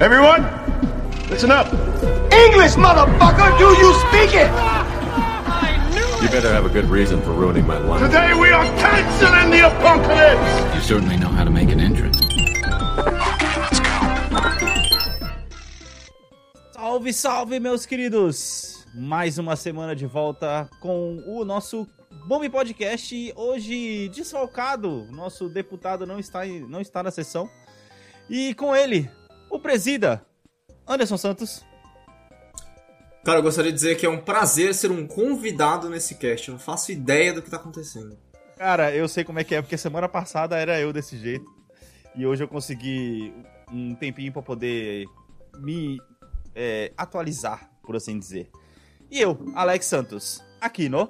Everyone, listen up. English, motherfucker! Do you speak it? You better have a good reason for ruining my life. Today we are canceling the apocalypse. You certainly know how to make an entrance. Salve, salve, meus queridos! Mais uma semana de volta com o nosso Bombe Podcast. Hoje, desfalcado, nosso deputado não está, não está na sessão. E com ele, o presida, Anderson Santos. Cara, eu gostaria de dizer que é um prazer ser um convidado nesse cast. Eu não faço ideia do que tá acontecendo. Cara, eu sei como é que é, porque semana passada era eu desse jeito. E hoje eu consegui um tempinho pra poder me é, atualizar, por assim dizer. E eu, Alex Santos, aqui no.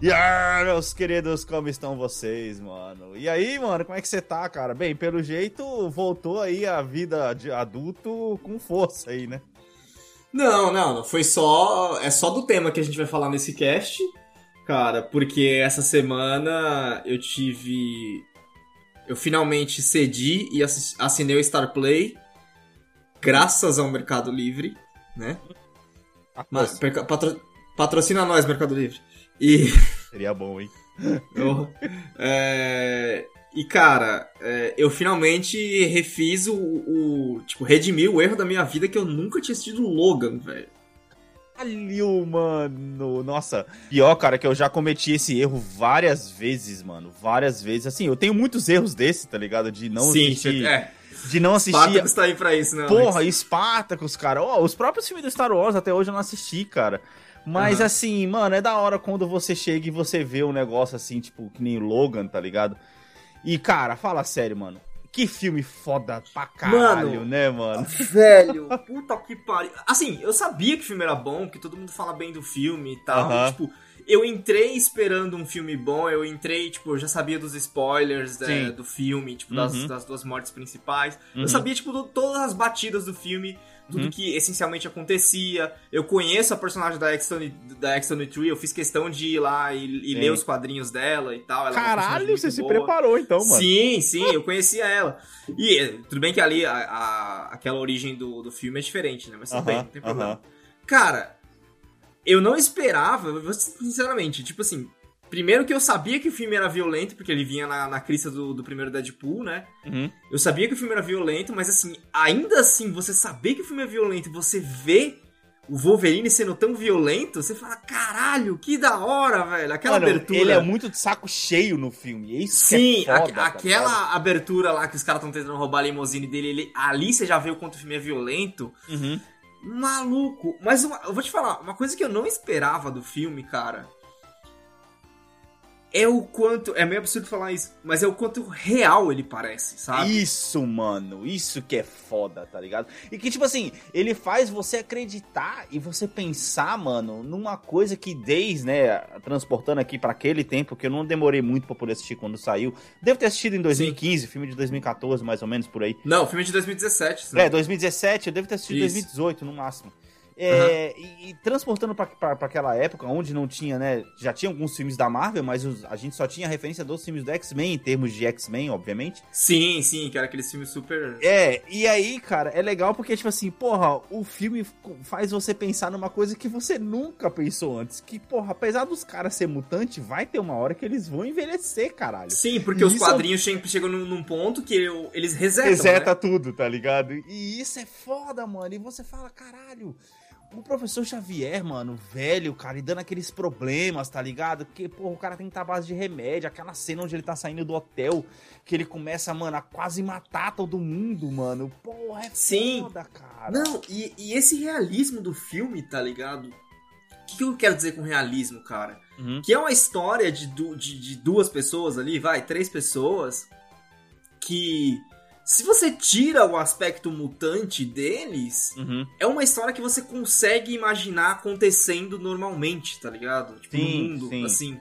E aí, meus queridos, como estão vocês, mano? E aí, mano, como é que você tá, cara? Bem, pelo jeito, voltou aí a vida de adulto com força aí, né? Não, não. Foi só. É só do tema que a gente vai falar nesse cast, cara, porque essa semana eu tive. Eu finalmente cedi e assi- assinei o Star Play, graças ao Mercado Livre, né? Mas, perca- patro- patrocina nós, Mercado Livre. E. Seria bom, hein? Eu- é, e cara, é, eu finalmente refiz o, o- Tipo, redimi o erro da minha vida que eu nunca tinha assistido Logan, velho. Caralho, mano. Nossa, pior, cara, que eu já cometi esse erro várias vezes, mano. Várias vezes. Assim, eu tenho muitos erros desse, tá ligado? De não Sim, assistir. é. De não assistir. Spartacus tá aí pra isso, né? Porra, Alex? Spartacus, cara. Ó, os próprios filmes do Star Wars até hoje eu não assisti, cara. Mas Aham. assim, mano, é da hora quando você chega e você vê um negócio assim, tipo, que nem Logan, tá ligado? E, cara, fala sério, mano. Que filme foda pra caralho, Mano. né, mano? Velho, puta que pariu. Assim, eu sabia que o filme era bom, que todo mundo fala bem do filme e tal. E, tipo, eu entrei esperando um filme bom, eu entrei, tipo, eu já sabia dos spoilers é, do filme, tipo, das, Uhum. das duas mortes principais. Uhum. Eu sabia, tipo, do- todas as batidas do filme, tudo Uhum. que essencialmente acontecia. Eu conheço a personagem da Extone, da Extone Tree, eu fiz questão de ir lá e, e ler os quadrinhos dela e tal. Ela é Caralho, você se boa. preparou então, mano. Sim, sim, eu conhecia ela. E eh, tudo bem que ali a, a- aquela origem do, do filme é diferente, né? Mas tudo Aham, bem, não tem problema. aham. Cara, eu não esperava, sinceramente, tipo assim. Primeiro que eu sabia que o filme era violento, porque ele vinha na, na crista do, do primeiro Deadpool, né? Uhum. Eu sabia que o filme era violento, mas assim, ainda assim, você saber que o filme é violento e você vê o Wolverine sendo tão violento, você fala, caralho, que da hora, velho. Aquela Mano, abertura. ele é muito de saco cheio no filme. É isso Sim, que é foda, aque- tá aquela ligado? abertura lá que os caras estão tentando roubar a limusine dele, ele- ali você já vê o quanto o filme é violento. Uhum. Maluco. Mas uma- eu vou te falar, uma coisa que eu não esperava do filme, cara. É o quanto. É meio absurdo falar isso, mas é o quanto real ele parece, sabe? Isso, mano, isso que é foda, tá ligado? E que, tipo assim, ele faz você acreditar e você pensar, mano, numa coisa que desde, né, transportando aqui pra aquele tempo, que eu não demorei muito pra poder assistir quando saiu. Devo ter assistido em 2015, filme de 2014, mais ou menos, por aí. Não, filme de 2017. sim. É, 2017, eu devo ter assistido em Isso. 2018, no máximo. É, e, e transportando pra aquela época, onde não tinha, né? Já tinha alguns filmes da Marvel, mas os- a gente só tinha referência dos filmes do X-Men, em termos de X-Men, obviamente. Sim, sim, que era aqueles filmes super. É, e aí, cara, é legal porque, tipo assim, porra, o filme faz você pensar numa coisa que você nunca pensou antes. Que, porra, apesar dos caras ser mutante, vai ter uma hora que eles vão envelhecer, caralho. Sim, porque os Isso- quadrinhos sempre chegam num, num ponto que eu- eles resetam. Reseta né? tudo, tá ligado? E isso é foda, mano. E você fala, caralho. O professor Xavier, mano, velho, cara, e dando aqueles problemas, tá ligado? Porque, porra, o cara tem que estar à base de remédio. Aquela cena onde ele tá saindo do hotel, que ele começa, mano, a quase matar todo mundo, mano. Porra, é Sim. foda, cara. Não, e, e esse realismo do filme, tá ligado? O que, que eu quero dizer com realismo, cara? Uhum. Que é uma história de, du- de, de duas pessoas ali, vai, três pessoas, que se você tira o aspecto mutante deles, Uhum. é uma história que você consegue imaginar acontecendo normalmente, tá ligado? Tipo, Sim, no mundo, sim. assim.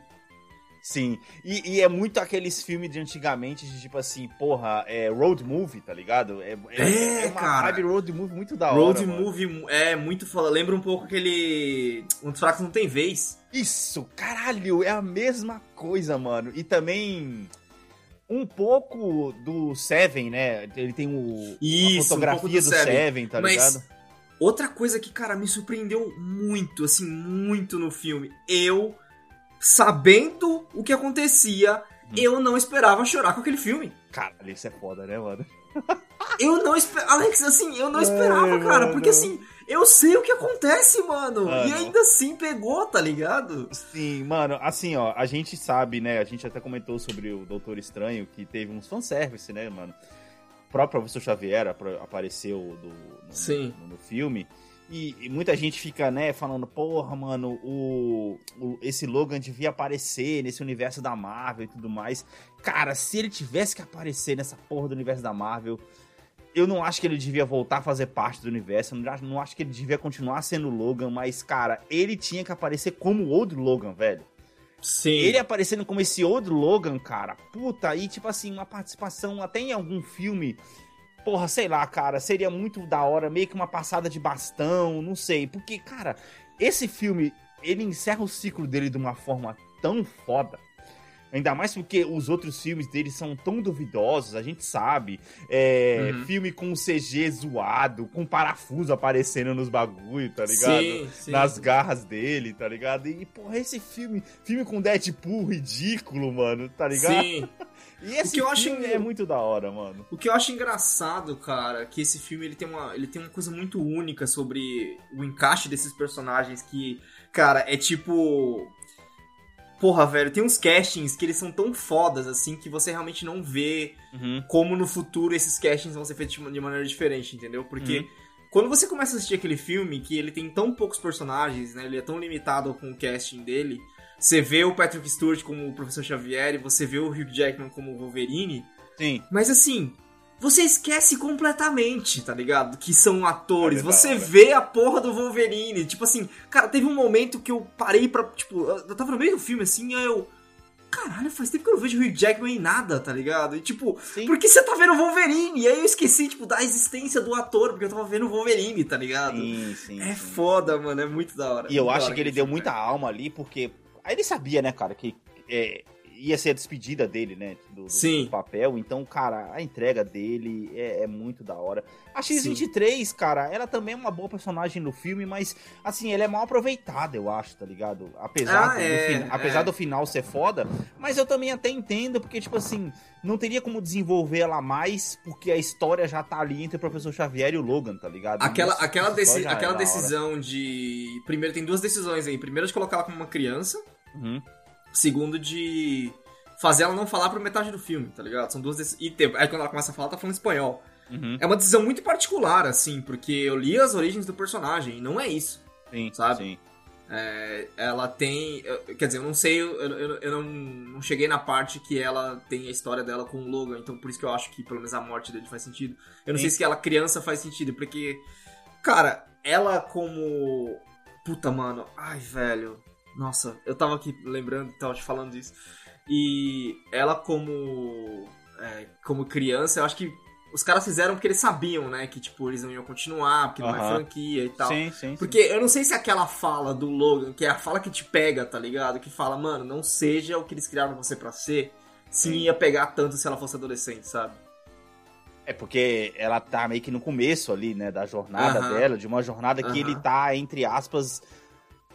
Sim, e, e é muito aqueles filmes de antigamente, de tipo assim, porra, é road movie, tá ligado? É, É, uma cara. vibe road movie muito da hora. Road mano. movie é muito foda. Lembra um pouco aquele. Um dos fracos não tem vez. Isso, caralho, é a mesma coisa, mano. E também um pouco do Seven, né? Ele tem o, Isso, a um fotografia pouco do do, Seven. Seven, tá Mas ligado? Outra coisa que, cara, me surpreendeu muito, assim, muito no filme. Eu, sabendo o que acontecia, Hum. eu não esperava chorar com aquele filme. Caralho, isso é foda, né, mano? Eu não esperava. Alex, assim, eu não esperava, cara. mano. Porque assim, eu sei o que acontece, mano. Ah, e ainda assim pegou, tá ligado? Sim, mano, assim, ó, a gente sabe, né? A gente até comentou sobre o Doutor Estranho, que teve uns fanservice, né, mano? O próprio professor Xavier apareceu do, no, Sim. no- no filme. E, e muita gente fica, né, falando, porra, mano, o, o- esse Logan devia aparecer nesse universo da Marvel e tudo mais. Cara, se ele tivesse que aparecer nessa porra do universo da Marvel, eu não acho que ele devia voltar a fazer parte do universo. Eu não acho, não acho que ele devia continuar sendo Logan, mas, cara, ele tinha que aparecer como o outro Logan, velho. Sim. Ele aparecendo como esse outro Logan, cara, puta, e tipo assim, uma participação até em algum filme. Porra, sei lá, cara, seria muito da hora, meio que uma passada de bastão, não sei. Porque, cara, esse filme, ele encerra o ciclo dele de uma forma tão foda. Ainda mais porque os outros filmes dele são tão duvidosos, a gente sabe. É, Uhum. Filme com CG zoado, com parafuso aparecendo nos bagulho, tá ligado? Sim, sim. nas garras dele, tá ligado? E, porra, esse filme, filme com Deadpool ridículo, mano, tá ligado? Sim. E esse O que eu acho é muito da hora, mano. O que eu acho engraçado, cara, que esse filme ele tem uma, ele tem uma coisa muito única sobre o encaixe desses personagens que, cara, é tipo. Porra, velho, tem uns castings que eles são tão fodas assim que você realmente não vê Uhum. como no futuro esses castings vão ser feitos de maneira diferente, entendeu? Porque Uhum. quando você começa a assistir aquele filme, que ele tem tão poucos personagens, né? Ele é tão limitado com o casting dele. Você vê o Patrick Stewart como o Professor Xavier e você vê o Hugh Jackman como o Wolverine. Sim. Mas assim, você esquece completamente, tá ligado? Que são atores. É você hora. vê a porra do Wolverine. Tipo assim, cara, teve um momento que eu parei pra. Tipo, eu tava no meio do filme assim, aí eu. Caralho, faz tempo que eu não vejo o Hugh Jackman em nada, tá ligado? E tipo, Sim. por que você tá vendo o Wolverine? E aí eu esqueci, tipo, da existência do ator, porque eu tava vendo o Wolverine, tá ligado? Sim, sim. É sim. foda, mano, é muito da hora. E eu acho que ele deu muita alma ali, porque. Aí ele sabia, né, cara, que é, ia ser a despedida dele, né? Do, do- Sim. do papel. Então, cara, a entrega dele é, é muito da hora. A X-23, cara, ela também é uma boa personagem no filme, mas, assim, ela é mal aproveitada, eu acho, tá ligado? Apesar, Ah, do, é, fin- apesar é. do final ser foda, mas eu também até entendo, porque, tipo assim, não teria como desenvolver ela mais, porque a história já tá ali entre o Professor Xavier e o Logan, tá ligado? Aquela, Isso- aquela, deci- é aquela decisão de. Primeiro, tem duas decisões aí. Primeiro, de colocar ela como uma criança. Uhum. Segundo, de fazer ela não falar por metade do filme, tá ligado? São duas decisões. E aí quando ela começa a falar, tá falando espanhol. Uhum. É uma decisão muito particular, assim, porque eu li as origens do personagem e não é isso. Sim, Sabe? Sim. É, ela tem. Quer dizer, eu não sei, eu, eu, eu não, não cheguei na parte que ela tem a história dela com o Logan, então por isso que eu acho que pelo menos a morte dele faz sentido. Eu não Sim. sei se ela criança faz sentido, porque. Cara, ela como. Puta, mano. Ai, velho. Nossa, eu tava aqui lembrando, tava te falando disso. E ela como. é, como criança, eu acho que os caras fizeram porque eles sabiam, né? Que, tipo, eles não iam continuar, porque não é franquia e tal. Sim, sim. Porque eu não sei se aquela fala do Logan, que é a fala que te pega, tá ligado? Que fala, mano, não seja o que eles criaram você pra ser, se ia pegar tanto se ela fosse adolescente, sabe? É porque ela tá meio que no começo ali, né, da jornada dela, de uma jornada que ele tá, entre aspas,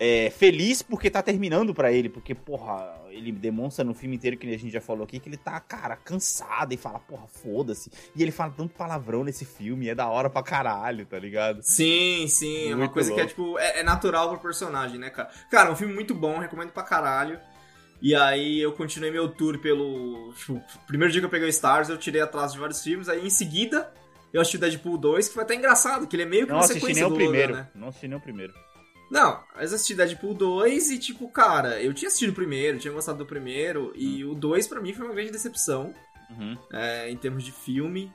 é, feliz porque tá terminando pra ele, porque, porra, ele demonstra no filme inteiro, que a gente já falou aqui, que ele tá, cara, cansado e fala, porra, foda-se. E ele fala tanto palavrão nesse filme, é da hora pra caralho, tá ligado? Sim, sim, é uma Muito coisa que é, louco. tipo, é, é natural pro personagem, né, cara? Cara, é um filme muito bom, recomendo pra caralho. E aí eu continuei meu tour pelo. Tipo, primeiro dia que eu peguei o Stars, eu tirei atrás de vários filmes, aí em seguida eu assisti o Deadpool 2, que foi até engraçado, que ele é meio que Não uma sequência nem o do Logan, primeiro. né? Não assisti nem o primeiro. Não, mas eu assisti Deadpool 2 e, tipo, cara, eu tinha assistido o primeiro, tinha gostado do primeiro, e o 2 pra mim foi uma grande decepção, Uhum. é, em termos de filme.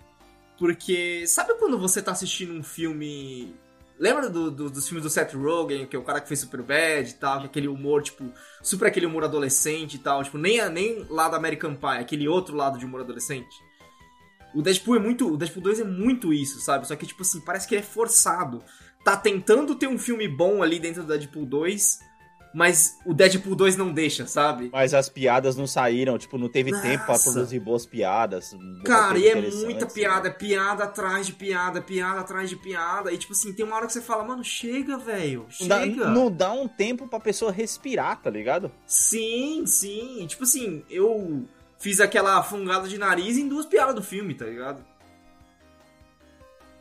Porque, sabe quando você tá assistindo um filme Lembra do, do- dos filmes do Seth Rogen, que é o cara que fez Superbad e tal, que aquele humor, tipo, super aquele humor adolescente e tal, tipo, nem, nem lá do American Pie, aquele outro lado de humor adolescente. O Deadpool é muito. O Deadpool 2 é muito isso, sabe? Só que, tipo assim, parece que ele é forçado. Tá tentando ter um filme bom ali dentro do Deadpool 2, mas o Deadpool 2 não deixa, sabe? Mas as piadas não saíram, tipo, não teve tempo pra Nossa. produzir boas piadas. Cara, e é muita né? piada, é piada atrás de piada, piada atrás de piada. E tipo assim, tem uma hora que você fala, mano, chega, velho. Não dá, Chega. não dá um tempo pra pessoa respirar, tá ligado? Sim, sim. Tipo assim, eu fiz aquela fungada de nariz em duas piadas do filme, tá ligado?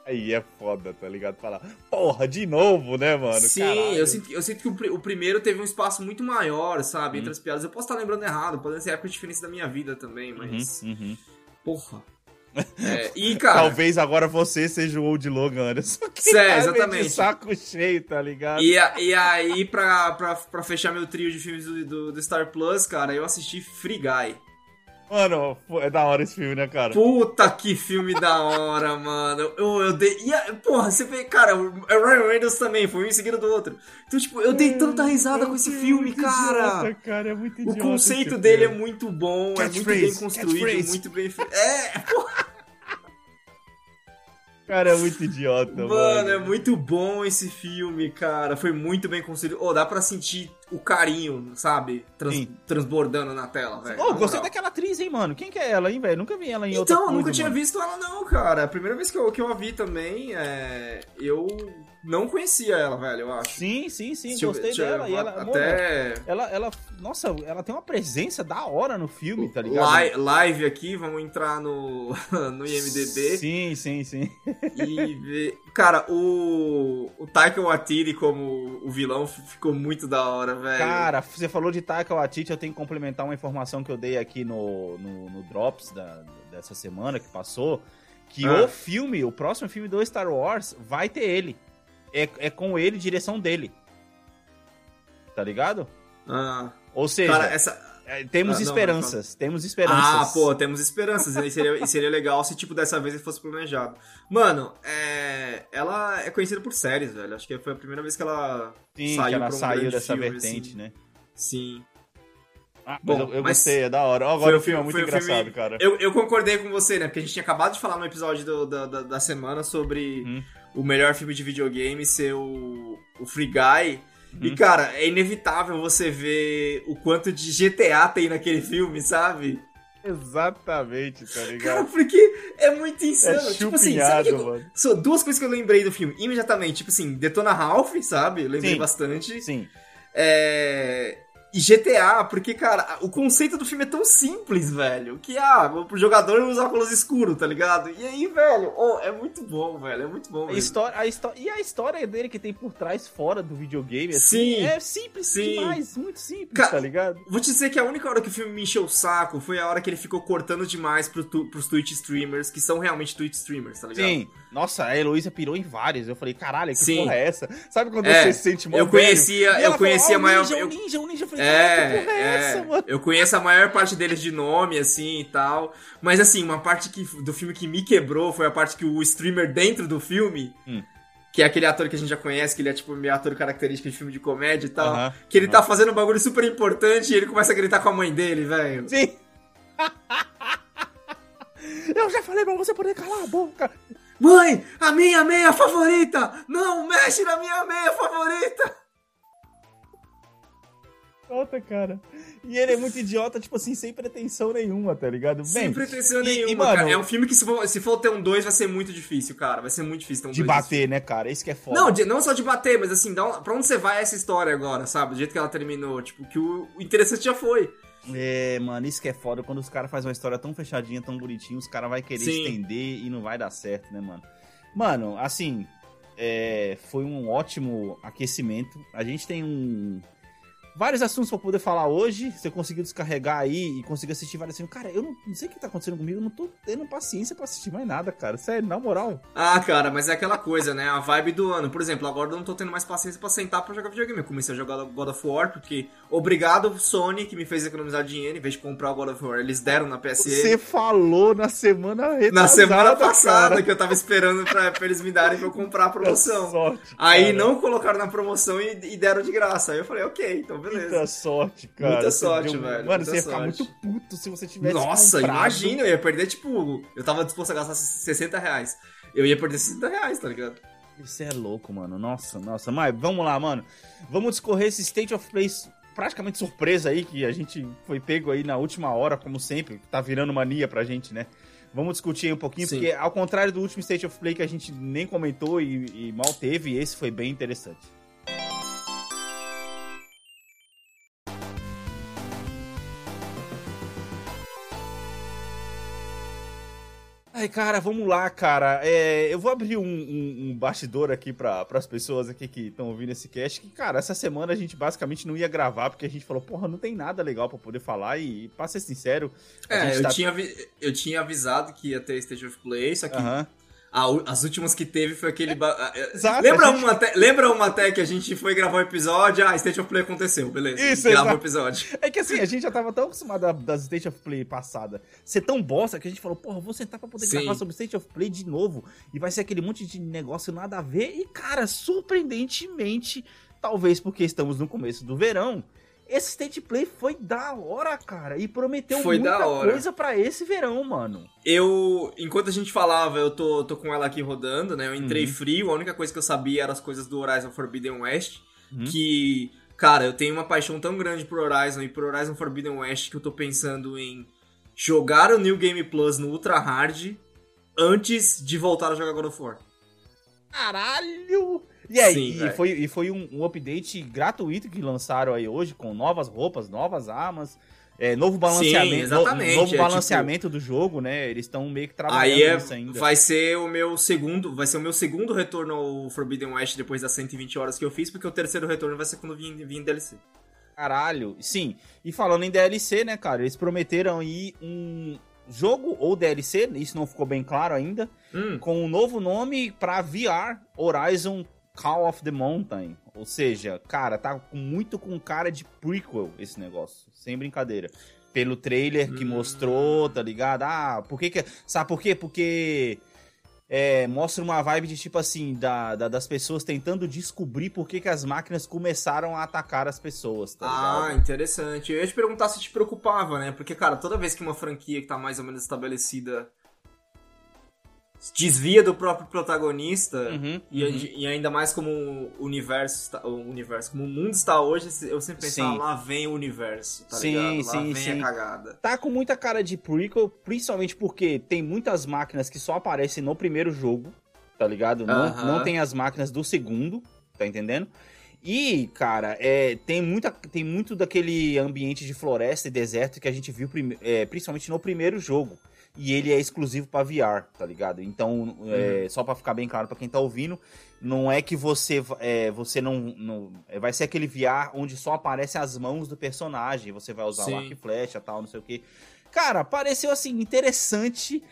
Aí é foda, tá ligado? Falar, porra, de novo, né, mano? Sim, Caralho. eu sinto, eu sinto que o, o primeiro teve um espaço muito maior, sabe? Uhum. Entre as piadas. Eu posso estar lembrando errado, pode ser época diferente da minha vida também, mas. Uhum, uhum. Porra. É, e, cara. Talvez agora você seja o Old Logan Anderson. que meio exatamente. De saco cheio, tá ligado? E, a- e aí, pra, pra, pra fechar meu trio de filmes do, do, do Star Plus, cara, eu assisti Free Guy. Mano, é da hora esse filme, né, cara? Puta que filme da hora, mano. Eu, eu dei. E a- porra, você vê, cara, o o Ryan Reynolds também, foi um em seguida do outro. Então, tipo, eu dei tanta risada com esse filme, muito cara. Idiota, cara. É muito O idiota conceito esse dele é filme. muito bom, é muito Catchphrase, bem construído, muito bem feito. É, porra, Cara, é muito idiota, mano. mano, é muito bom esse filme, cara. Foi muito bem construído. Oh, dá pra sentir o carinho, sabe? Trans- transbordando na tela, velho. Ô, na gostei daquela atriz, hein, mano? Quem que é ela, hein, velho? Nunca vi ela em outra Então, nunca tinha mano. visto ela não, cara. A primeira vez que eu, que eu a vi também, é... eu não conhecia ela, velho, eu acho. Sim, sim, sim, Deixa eu- gostei eu- dela. E ela, mano, até ela, ela, nossa, ela tem uma presença da hora no filme, tá ligado? li- live aqui, vamos entrar no, no IMDB Sim, sim, sim. e ver... Cara, o, o Taika Waititi como o vilão ficou muito da hora, velho. Cara, você falou de Taika Waititi, eu tenho que complementar uma informação que eu dei aqui no, no, no Drops da, dessa semana que passou, que Ah. o filme, o próximo filme do Star Wars, vai ter ele. É, é com ele, direção dele. Tá ligado? Ah, Ou seja, cara, essa... é, temos Ah, não, esperanças, temos esperanças. Ah, pô, temos esperanças. E seria, e seria legal se, tipo, dessa vez ele fosse planejado. Mano, é... ela é conhecida por séries, velho. Acho que foi a primeira vez que ela Sim, saiu que ela um saiu dessa filme, vertente, assim. né? Sim. Ah, Bom, mas eu, eu mas gostei, é da hora. Agora o filme é muito foi o filme- engraçado, cara. Eu, eu concordei com você, né? Porque a gente tinha acabado de falar no episódio do- da, da, da semana sobre Hum. o melhor filme de videogame ser o, o Free Guy. E, Uhum. cara, é inevitável você ver o quanto de GTA tem naquele filme, sabe? Exatamente, tá Cara, ligado? porque é muito insano. É tipo assim, sabe que... mano. Só duas coisas que eu lembrei do filme imediatamente. Tipo assim, Detona Ralph, sabe? Eu lembrei Sim. bastante. Sim. É... E GTA, porque, cara, o conceito do filme é tão simples, velho. Que, ah, pro jogador usa óculos escuros, tá ligado? E aí, velho, oh, é muito bom, velho. É muito bom, A história, a histó- e a história dele que tem por trás, fora do videogame, assim, Sim. é simples Sim. demais, muito simples, Ca- tá ligado? Vou te dizer que a única hora que o filme me encheu o saco foi a hora que ele ficou cortando demais pro tu, pros Twitch streamers, que são realmente Twitch streamers, tá ligado? Sim. Nossa, a Heloísa pirou em vários. Eu falei, caralho, que Sim. porra é essa? Sabe quando É, você se sente mó eu conhecia- eu ela conhecia falou, a "Ó, maior- o eu- ninja, o ninja, o ninja. Eu falei, É, que porra é, essa, é. mano? Eu conheço a maior parte deles de nome, assim, e tal. Mas, assim, uma parte que, do filme que me quebrou foi a parte que o streamer dentro do filme... Hum. Que é aquele ator que a gente já conhece, que ele é tipo meio ator característico de filme de comédia e tal. Que ele tá fazendo um bagulho super importante e ele começa a gritar com a mãe dele, velho. Sim. eu já falei pra você poder calar a boca. Mãe, a minha meia favorita! Não mexe na minha meia favorita! Idiota, cara. E ele é muito idiota, tipo assim, sem pretensão nenhuma, tá ligado? Sem Bem, pretensão e- nenhuma, e, mano, cara. É um filme que se for, se for ter um 2 vai ser muito difícil, cara. Vai ser muito difícil ter um de dois bater, né, cara? Isso que é foda. Não, de- não só de bater, mas assim, dá um- pra onde você vai essa história agora, sabe? Do jeito que ela terminou. Tipo, que o, o interessante já foi. É, mano, isso que é foda. Quando os caras fazem uma história tão fechadinha, tão bonitinha, os caras vão querer Sim. estender e não vai dar certo, né, mano? Mano, assim, é, foi um ótimo aquecimento. A gente tem um, vários assuntos pra poder falar hoje. Você conseguiu descarregar aí e conseguiu assistir vários filmes. Cara, eu não, não sei o que tá acontecendo comigo, eu não tô tendo paciência pra assistir mais nada, cara. Sério, na moral. Ah, cara, mas é aquela coisa, né? A vibe do ano. Por exemplo, agora eu não tô tendo mais paciência pra sentar pra jogar videogame. Eu comecei a jogar God of War, porque obrigado, Sony, que me fez economizar dinheiro. Em vez de comprar o God of War, eles deram na PSN. Você falou na semana retrasada, Na semana passada, cara. que eu tava esperando pra, pra eles me darem pra eu comprar a promoção. sorte, Aí não colocaram na promoção e, e deram de graça. Aí eu falei, ok, então beleza. Muita sorte, cara. Muita Você sorte, deu- velho, Mano, você ia ficar sorte. muito puto se você tivesse Nossa, comprado. imagina, eu ia perder, tipo, eu tava disposto a gastar 60 reais. Eu ia perder 60 reais, tá ligado? Isso é louco, mano. Nossa, nossa. Mas vamos lá, mano. Vamos discorrer esse State of Play praticamente surpresa aí, que a gente foi pego aí na última hora, como sempre. Tá virando mania pra gente, né? Vamos discutir aí um pouquinho, Sim. porque ao contrário do último State of Play que a gente nem comentou e, e mal teve, esse foi bem interessante. Ai, cara, vamos lá, cara. É, eu vou abrir um, um- um bastidor aqui para as pessoas aqui que estão ouvindo esse cast. Que, cara, essa semana a gente basicamente não ia gravar porque a gente falou, porra, não tem nada legal pra poder falar. E, pra ser sincero, É, eu, tá- tinha, eu tinha avisado que ia ter Stage of Play, só que Aham. A as últimas que teve foi aquele. ba- Exato, lembra, gente- uma até, lembra uma até que a gente foi gravar um episódio? Ah, Stage of Play aconteceu, beleza. Isso, Grava o episódio. É que assim, a gente já tava tão acostumado das State of Play passada ser tão bosta que a gente falou, porra, vou sentar pra poder Sim. gravar sobre State of Play de novo. E vai ser aquele monte de negócio nada a ver. E, cara, surpreendentemente, talvez porque estamos no começo do verão, esse State Play foi da hora, cara. E prometeu Foi muita coisa pra esse verão, mano. Eu, enquanto a gente falava, eu tô, tô com ela aqui rodando, né? Eu entrei Uhum. frio, a única coisa que eu sabia eram as coisas do Horizon Forbidden West. Uhum. Que, cara, eu tenho uma paixão tão grande por Horizon e por Horizon Forbidden West que eu tô pensando em jogar o New Game Plus no Ultra Hard antes de voltar a jogar God of War. Caralho! E aí, Sim, e foi, e foi um, um update gratuito que lançaram aí hoje, com novas roupas, novas armas, é, novo balanceamento, Sim, exatamente, no- novo é, balanceamento do jogo, né? Eles estão meio que trabalhando Aí é, ainda. vai ser o meu segundo, vai ser o meu segundo retorno ao Forbidden West depois das 120 horas que eu fiz, porque o terceiro retorno vai ser quando vir, vir em DLC. Caralho, sim. E falando em DLC, né, cara, eles prometeram aí um jogo ou DLC, isso não ficou bem claro ainda, Hum, com um novo nome pra VR, Horizon Call of the Mountain. Ou seja, cara, tá muito com cara de prequel esse negócio, sem brincadeira. Pelo trailer que Hum. mostrou, tá ligado? Ah, por que que... Sabe por quê? Porque é, mostra uma vibe de tipo assim, da, da- das pessoas tentando descobrir por que que as máquinas começaram a atacar as pessoas, tá Ah, ligado? interessante. Eu ia te perguntar se te preocupava, né? Porque, cara, toda vez que uma franquia que tá mais ou menos estabelecida desvia do próprio protagonista, Uhum, e, uhum. e ainda mais como o universo, está, o universo, como o mundo está hoje, eu sempre pensava, Sim. lá vem o universo, tá Sim, ligado? Lá sim, vem sim. a cagada. Tá com muita cara de prequel, principalmente porque tem muitas máquinas que só aparecem no primeiro jogo, tá ligado? Não, Aham. não tem as máquinas do segundo, tá entendendo? E, cara, é, tem, muita, tem muito daquele ambiente de floresta e deserto que a gente viu prime- é, principalmente no primeiro jogo. E ele é exclusivo pra VR, tá ligado? Então, é, só pra ficar bem claro pra quem tá ouvindo, não é que você, é, você não, não- é, Vai ser aquele VR onde só aparecem as mãos do personagem. Você vai usar Sim. o arco e flecha tal, não sei o que. Cara, pareceu assim, interessante.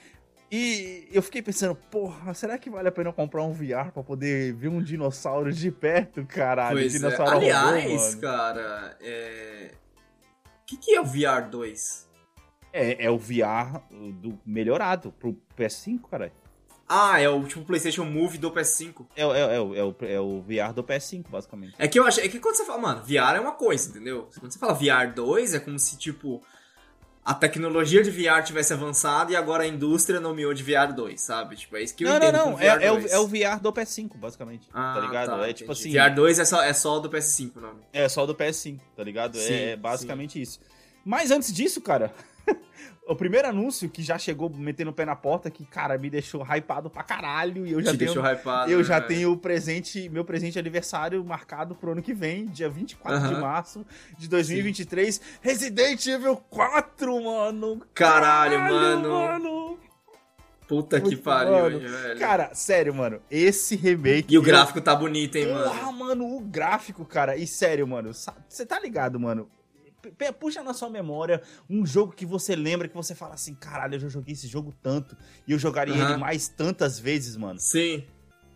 E eu fiquei pensando, porra, será que vale a pena comprar um VR pra poder ver um dinossauro de perto, caralho? Pois é. dinossauro robô, Aliás, mano. cara, é... O que, que é o VR 2? É, é o VR do melhorado pro PS5, cara. Ah, é o tipo PlayStation Move do PS5. É, o- é, é, o- é, o, é o VR do PS5, basicamente. É que eu acho, é que quando você fala, mano, VR é uma coisa, entendeu? Quando você fala VR 2, é como se, tipo, a tecnologia de VR tivesse avançado e agora a indústria nomeou de VR 2, sabe? Tipo, é isso que eu Não, não, entendo não. como É, é, o, 2. é o VR do PS5, basicamente. Ah, tá ligado? é entendi. tipo assim. VR 2 é só, é só do PS5 o nome. É só do PS5, tá ligado? Sim, é basicamente isso. Mas antes disso, cara, o primeiro anúncio que já chegou metendo o pé na porta, que, cara, me deixou hypado pra caralho. E eu já Te tenho. deixou hypado. Eu já né? tenho o presente, meu presente de aniversário marcado pro ano que vem, dia 24 de Aham. março de 2023. Resident Evil 4, mano! Caralho, mano. mano. Puta que pariu, velho. Cara, sério, mano, esse remake. e o eu- gráfico tá bonito, hein, mano. Porra, mano, o gráfico, cara. E sério, mano, você tá ligado, mano? Puxa na sua memória um jogo que você lembra que você fala assim: caralho, eu já joguei esse jogo tanto e eu jogaria Aham. ele mais tantas vezes, mano. Sim.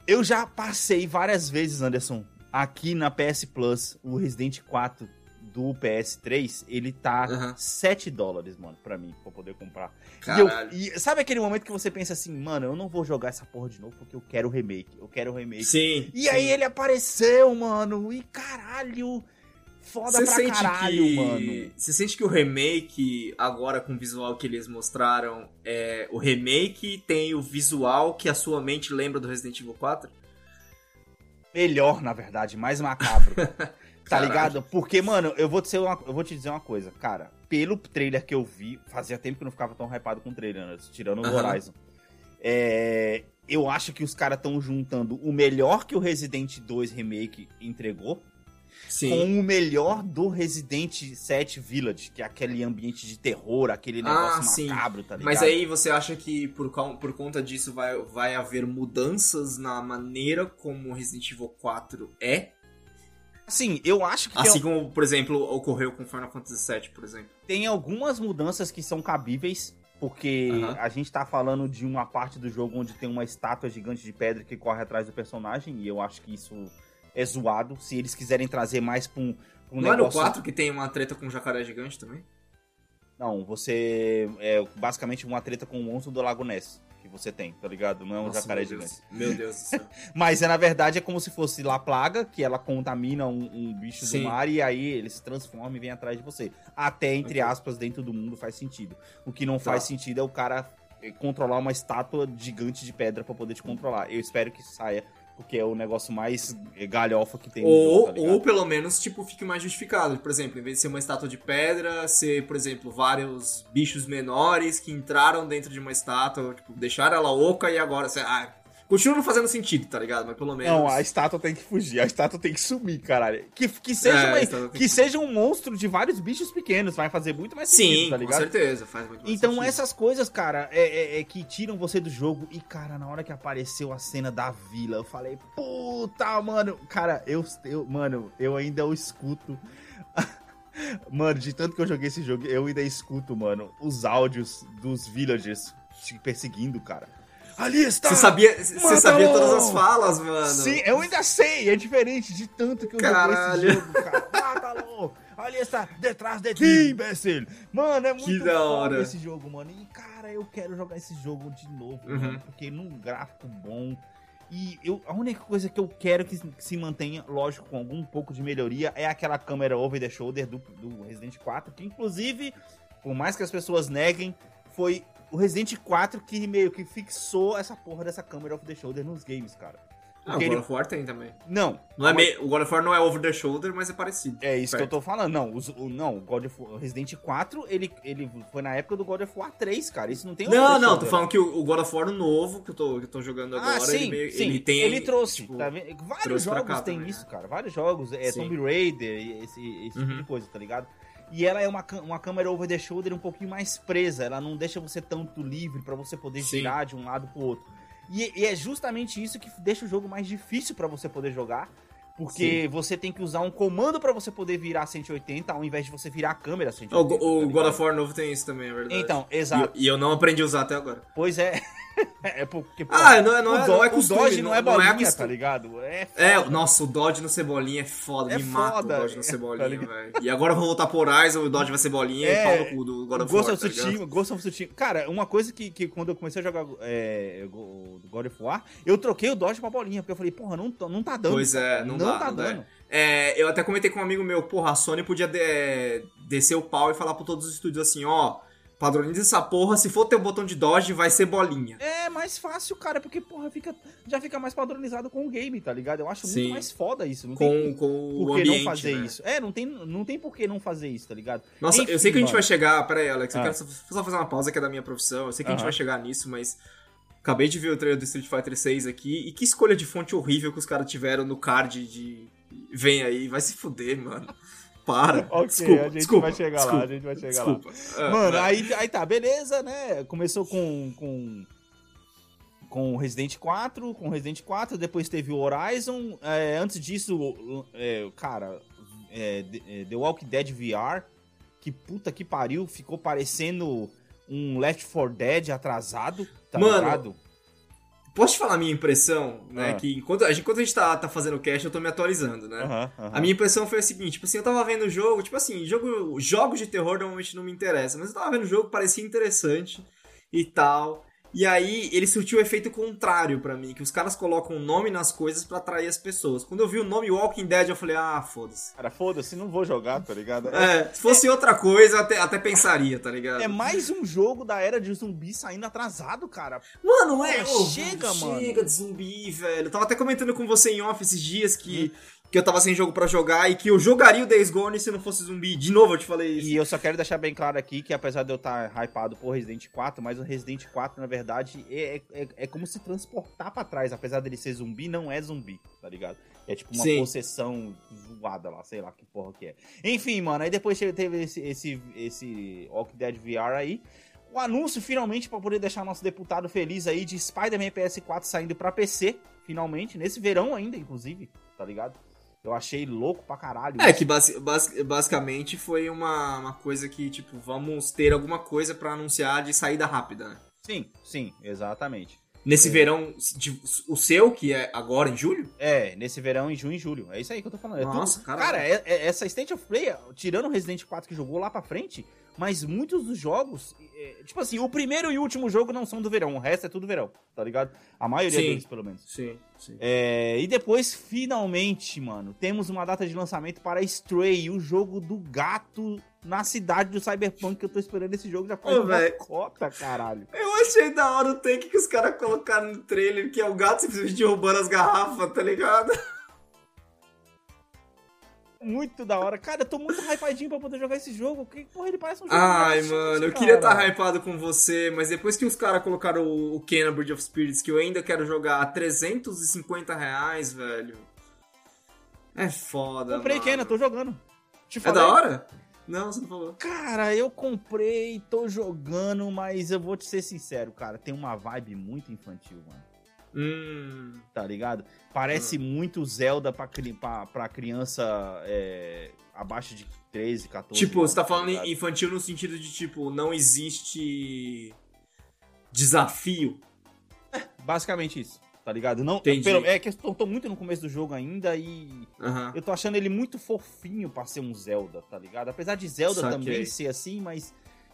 Eu já passei várias vezes, Anderson, aqui na PS Plus, o Resident 4 do PS3, ele tá Aham. 7 dólares, mano, pra mim, pra poder comprar. E, eu- e sabe aquele momento que você pensa assim, mano, eu não vou jogar essa porra de novo porque eu quero o remake, eu quero o remake. Sim. E aí ele apareceu, mano, e caralho, foda Você pra sente caralho, que. mano. Você sente que o remake, agora com o visual que eles mostraram, é. O remake tem o visual que a sua mente lembra do Resident Evil 4? Melhor, na verdade, mais macabro. tá ligado? Porque, mano, eu vou, te uma- eu vou te dizer uma coisa, cara. Pelo trailer que eu vi, fazia tempo que eu não ficava tão hypado com o trailer, né? tirando o Aham. Horizon. É, eu acho que os caras estão juntando o melhor que o Resident 2 Remake entregou Sim. com o melhor do Resident 7 Village, que é aquele ambiente de terror, aquele Ah, negócio sim. macabro, tá ligado? Mas aí você acha que por, por conta disso vai, vai haver mudanças na maneira como Resident Evil 4 é? Assim, eu acho que Assim como, por exemplo, ocorreu com Final Fantasy VII, por exemplo. tem algumas mudanças que são cabíveis, porque a gente tá falando de uma parte do jogo onde tem uma estátua gigante de pedra que corre atrás do personagem, e eu acho que isso é zoado. Se eles quiserem trazer mais pra um, pra um Não é no negócio... 4 que tem uma treta com um jacaré gigante também? Não, você... É basicamente uma treta com o monstro do Lago Ness, que você tem, tá ligado? Não é um Nossa, jacaré meu gigante. Deus. Meu Deus do céu. Mas é, na verdade é como se fosse lá plaga, que ela contamina um, um bicho Sim. do mar e aí ele se transforma e vem atrás de você. Até, entre Ok. aspas, dentro do mundo faz sentido. O que não Tá. faz sentido é o cara eh, controlar uma estátua gigante de pedra pra poder te controlar. Eu espero que saia, porque é o negócio mais galhofa que tem no Ou, jogo, tá ou pelo menos, tipo, fique mais justificado. Por exemplo, em vez de ser uma estátua de pedra, ser, por exemplo, vários bichos menores que entraram dentro de uma estátua, tipo, deixaram ela oca e agora. Você, ah, continua não fazendo sentido, tá ligado? Mas pelo menos. Não, a estátua tem que fugir, a estátua tem que sumir, caralho. Que, que, seja, É, uma- que que- seja um monstro de vários bichos pequenos, vai fazer muito mais sentido, Sim, tá com ligado? certeza, faz muito mais Então sentido. essas coisas, cara, é, é- é que tiram você do jogo. E, cara, na hora que apareceu a cena da vila, eu falei, puta, mano. Cara, eu, eu mano, eu ainda eu escuto. mano, de tanto que eu joguei esse jogo, eu ainda escuto, mano, os áudios dos villagers te perseguindo, cara. Ali está! Você sabia, você sabia todas as falas, mano. Sim, eu ainda sei, é diferente de tanto que eu Caralho. joguei esse jogo, cara. Mata-lo! Ali está, detrás de ti, imbecil! Mano, é muito da foda hora. esse jogo, mano. E, cara, eu quero jogar esse jogo de novo, Uhum. mano, porque num gráfico bom. E eu, a única coisa que eu quero que se mantenha, lógico, com algum pouco de melhoria, é aquela câmera over the shoulder do, do Resident 4, que inclusive, por mais que as pessoas neguem, foi o Resident 4 que meio que fixou essa porra dessa câmera over the shoulder nos games, cara. Ah, o God ele- of War tem também. Não. Não é o God of War não é over the shoulder, mas é parecido. É isso Perto. que eu tô falando. Não, os- o, não, o God of War, Resident 4, ele, ele foi na época do God of War 3, cara. Isso não tem Não, não, tô falando que o o God of War novo, que eu tô, que eu tô jogando Ah, agora, sim, ele, meio- sim. ele tem. Ele trouxe. tipo, tá vendo? Vários trouxe jogos também, isso, né? cara. Vários jogos. É Sim. Tomb Raider, e esse, esse tipo Uhum. de coisa, tá ligado? E ela é uma, uma câmera over the shoulder um pouquinho mais presa. Ela não deixa você tanto livre pra você poder Sim. girar de um lado pro outro. E, e é justamente isso que deixa o jogo mais difícil pra você poder jogar. Porque você tem que usar um comando pra você poder virar 180, ao invés de você virar a câmera 180. O, o tá God ligado? of War novo tem isso também, é verdade. Então, E, exato. e eu não aprendi a usar até agora. Pois é. é porque, pô, Ah, não é- não o, é- do- não é o costume, Dodge não, não- é não é bolinha, tá ligado? É É, foda. nossa, o Dodge no Cebolinha é foda, É me mata foda, o Dodge no é, Cebolinha, tá velho. E agora eu vou voltar por Horizon, o Dodge vai ser bolinha É, e pau no cu do God of War, of tá? Tsushima, Ghost of Tsushima. Cara, uma coisa que, que quando eu comecei a jogar é, o God of War, eu troquei o Dodge pra bolinha, porque eu falei, porra, não, tá- não tá dando. Pois é, não, dá, tá não dá. dando. É, eu até comentei com um amigo meu, porra, a Sony podia de- descer o pau e falar pra todos os estúdios assim, ó, padroniza essa porra, se for ter o botão de Dodge, vai ser bolinha. É mais fácil, cara, porque, porra, fica, já fica mais padronizado com o game, tá ligado? Eu acho Sim. muito mais foda isso. Não tem Com, com o por que ambiente, não fazer né? isso. É, não tem, não tem por que não fazer isso, tá ligado? Nossa, eu Enfim, sei que a gente mano. vai chegar. Pera aí, Alex, eu Ah. quero só, só fazer uma pausa que é da minha profissão. Eu sei que a gente vai chegar nisso, mas. Acabei de ver o trailer do Street Fighter 6 aqui. E que escolha de fonte horrível que os caras tiveram no card de. Vem aí, vai se fuder, mano. Para. Ok, desculpa, a gente desculpa, vai chegar desculpa, lá, a gente vai chegar lá. Desculpa. Ah, Mano, aí, aí tá, beleza, né? Começou com, com com o Resident 4, com o Resident 4, depois teve o Horizon. é, antes disso, é, cara, é, The- é, The Walking Dead VR, que puta que pariu, ficou parecendo um Left 4 Dead atrasado, tá Mano, ligado? Posso te falar a minha impressão, né? Ah. Que enquanto a gente, enquanto a gente tá, tá fazendo o cast, eu tô me atualizando, né? Aham, aham. A minha impressão foi a seguinte, tipo assim, eu tava vendo o jogo, tipo assim, jogo, jogos de terror normalmente não me interessam, mas eu tava vendo o jogo, parecia interessante e tal. E aí ele surtiu o efeito contrário pra mim, que os caras colocam um nome nas coisas pra atrair as pessoas. Quando eu vi o nome Walking Dead, eu falei, ah, foda-se. Cara, foda-se, não vou jogar, tá ligado? É, se fosse outra coisa, eu até, até pensaria, tá ligado? É mais um jogo da era de zumbi saindo atrasado, cara. Mano, é. Pô, ô, chega, mano. Chega de zumbi, velho. Eu tava até comentando com você em off esses dias que, que eu tava sem jogo pra jogar e que eu jogaria o Days Gone se não fosse zumbi. De novo eu te falei isso. E eu só quero deixar bem claro aqui que apesar de eu estar hypado por Resident 4, mas o Resident 4, na verdade, é, é, é como se transportar pra trás. Apesar dele ser zumbi, não é zumbi, tá ligado? É tipo uma Sim. possessão zoada lá, sei lá que porra que é. Enfim, mano, aí depois teve esse, esse, esse Walking Dead VR aí. O anúncio, finalmente, pra poder deixar nosso deputado feliz aí, de Spider-Man PS4 saindo pra PC, finalmente, nesse verão ainda, inclusive, tá ligado? Eu achei louco pra caralho. É, que basi- basi- basicamente foi uma, uma coisa que, tipo, vamos ter alguma coisa pra anunciar de saída rápida, né? Sim, sim, exatamente. Nesse É. verão, de- o seu, que é agora em julho? É, nesse verão, em junho e julho. É isso aí que eu tô falando. É Nossa, tudo- caralho. Cara, é- é- essa State of Play, tirando o Resident 4 que jogou lá pra frente, mas muitos dos jogos, é, tipo assim, o primeiro e o último jogo não são do verão, o resto é tudo verão, tá ligado? A maioria Sim. deles, pelo menos. Sim, sim. É, e depois, finalmente, mano, temos uma data de lançamento para Stray, o jogo do gato na cidade do Cyberpunk, que eu tô esperando esse jogo já faz Ô, uma cota, caralho. Eu achei da hora o take que os caras colocaram no trailer, que é o gato simplesmente roubando as garrafas, tá ligado? Muito da hora. Cara, eu tô muito hypadinho pra poder jogar esse jogo. Que porra, ele parece um jogo Ai, mano, eu cara. queria estar hypado com você, mas depois que os caras colocaram o, o Kena Bridge of Spirits, que eu ainda quero jogar a 350 reais, velho. É foda, Comprei mano. Kena, tô jogando. Te É falei. da hora? Não, você não falou. Cara, eu comprei, tô jogando, mas eu vou te ser sincero, cara, tem uma vibe muito infantil, mano. Hum. Tá ligado? Parece muito Zelda pra, pra, pra criança é, abaixo de 13, 14. Tipo, anos, você tá falando ligado? infantil no sentido de, tipo, não existe desafio. Basicamente isso, tá ligado? Não, Entendi. pelo- é que eu tô, tô muito no começo do jogo ainda e Aham. eu tô achando ele muito fofinho pra ser um Zelda, tá ligado? Apesar de Zelda Saquei. também ser assim, mas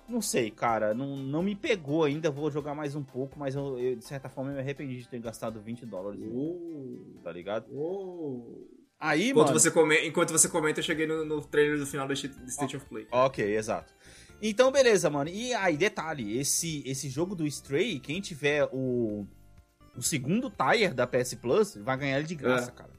não sei, cara, não, não me pegou ainda. Vou jogar mais um pouco, mas eu, eu, de certa forma eu me arrependi de ter gastado 20 dólares, Uh, tá ligado? uh. Aí, Enquanto, mano. você come... Enquanto você comenta, eu cheguei no, no trailer do final do State of Play. Ok, exato. Então, beleza, mano. E aí, detalhe, esse, esse jogo do Stray, quem tiver o, o segundo tire da PS Plus, vai ganhar ele de graça, É. cara.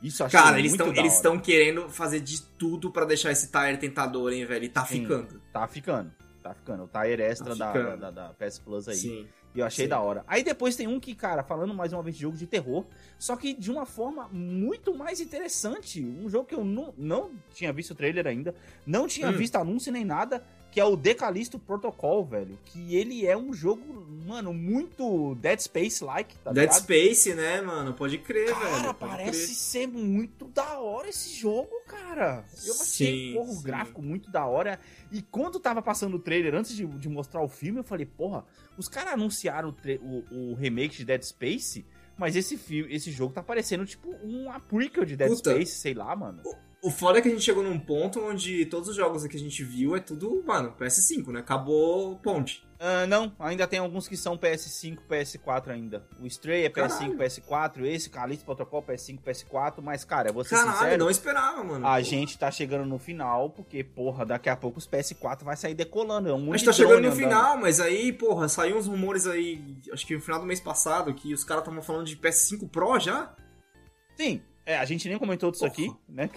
Isso achei Cara, eles muito estão querendo fazer de tudo pra deixar esse tire tentador, hein, velho? E tá Sim. ficando. Tá ficando. Tá ficando. O tire extra Tá da, da, da PS Plus aí. Sim. E eu achei Sim. da hora. Aí depois tem um que, cara, falando mais uma vez de jogo de terror, só que de uma forma muito mais interessante. Um jogo que eu não, não tinha visto o trailer ainda, não tinha Hum. visto anúncio nem nada, que é o Decalisto Protocol, velho. Que ele é um jogo, mano, muito Dead Space-like, tá Dead ligado? Space, né, mano? Pode crer, Cara, velho. Pode parece crer. ser muito da hora esse jogo, cara. Eu achei, Sim, porra, o sim. gráfico muito da hora. E quando tava passando o trailer, antes de, de mostrar o filme, eu falei, porra, os caras anunciaram o, o- o remake de Dead Space, mas esse, filme, esse jogo tá parecendo, tipo, uma prequel de Dead Puta. Space, sei lá, mano. O foda é que a gente chegou num ponto onde todos os jogos que a gente viu é tudo, mano, PS5, né? Acabou ponte. Ah, não, ainda tem alguns que são PS5, PS4 ainda. O Stray é PS5, Caralho. PS4, esse Calixto Protocol PS5, PS4, mas, cara, ser Caralho, sincero, não esperava, mano. A Pô. gente tá chegando no final, porque, porra, daqui a pouco os PS4 vai sair decolando. É um A gente tá chegando no andando. final, mas aí, porra, saiu uns rumores aí, acho que no final do mês passado, que os caras estavam falando de PS5 Pro já? Sim, é, a gente nem comentou disso Porra. aqui, né?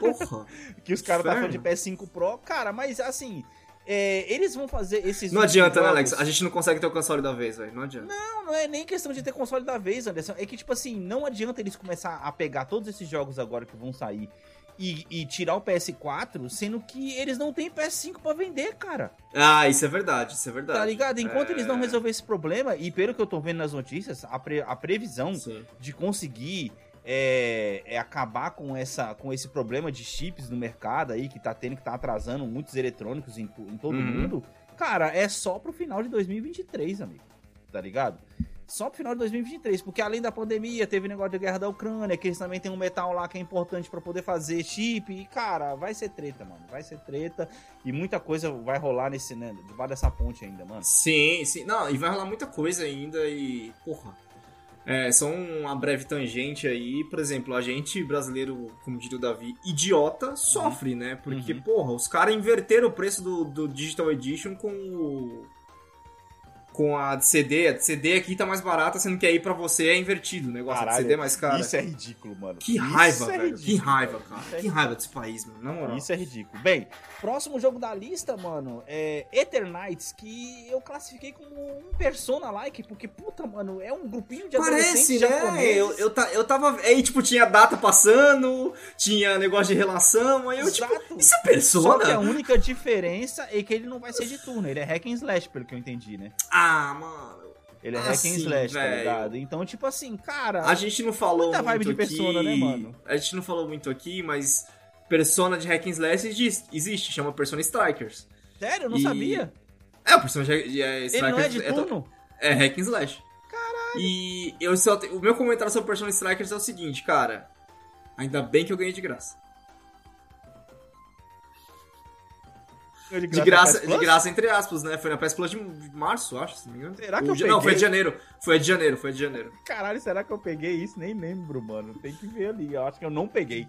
Porra. que os caras tá Inferno. falando de PS5 Pro. Cara, mas assim, é, eles vão fazer esses. Não adianta, né, Alex? A gente não consegue ter o console da vez, velho. Não adianta. Não, não é nem questão de ter console da vez, Anderson. É que, tipo assim, não adianta eles começar a pegar todos esses jogos agora que vão sair e, e tirar o PS4, sendo que eles não têm PS5 pra vender, cara. Ah, isso é verdade, isso é verdade. Tá ligado? Enquanto É. eles não resolverem esse problema, e pelo que eu tô vendo nas notícias, a, pre- a previsão Sim. de conseguir é, é acabar com, essa, com esse problema de chips no mercado aí, que tá tendo, que tá atrasando muitos eletrônicos em, em todo Uhum. mundo, cara, é só pro final de 2023, amigo. Tá ligado? Só pro final de 2023, porque além da pandemia, teve negócio de guerra da Ucrânia, que eles também tem um metal lá que é importante pra poder fazer chip, e cara, vai ser treta, mano, vai ser treta, e muita coisa vai rolar nesse, né, debaixo dessa ponte ainda, mano. Sim, sim. Não, e vai rolar muita coisa ainda e. Porra. É, só uma breve tangente aí, por exemplo, a gente brasileiro, como diria o Davi, idiota, sofre, né? Porque, Uhum. porra, os caras inverteram o preço do, do Digital Edition com o. Com a de CD. A de CD aqui tá mais barata, sendo que aí pra você é invertido o negócio. A de CD é mais cara. Isso é ridículo, mano. Que raiva, é velho. que ridículo, raiva, mano. cara. É Que raiva desse país, mano. Na moral. Isso é ridículo. Bem, próximo jogo da lista, mano, é Eternights, que eu classifiquei como um Persona-like, porque, puta, mano, é um grupinho de Parece, adolescentes né? japoneses. Eu, eu, eu tava. Aí, tipo, tinha data passando, tinha negócio de relação, aí eu, tipo. Exato. Isso é Só que a persona? única diferença é que ele não vai ser de turno, ele é hack and slash, pelo que eu entendi, né? Ah, mano. Ele é Ah, hack and sim, slash, tá velho. ligado? Então, tipo assim, cara... A gente não falou Muita vibe muito de aqui. Persona, né, mano? A gente não falou muito aqui, mas Persona de Hack and Slash existe, chama Persona Strikers. Sério, eu não E- sabia. É, o Persona de, de, é, Ele não é de to- turno? É Hack and Slash. Caralho. E eu só te- o meu comentário sobre Persona Strikers é o seguinte, cara. Ainda bem que eu ganhei de graça. De De graça, de graça, entre aspas, né? Foi na PS Plus de março, acho, se não me engano. Será que Ou eu de- Não, foi peguei? de janeiro. Foi de janeiro, foi de janeiro. Caralho, será que eu peguei isso? Nem lembro, mano. Tem que ver ali. Eu acho que eu não peguei.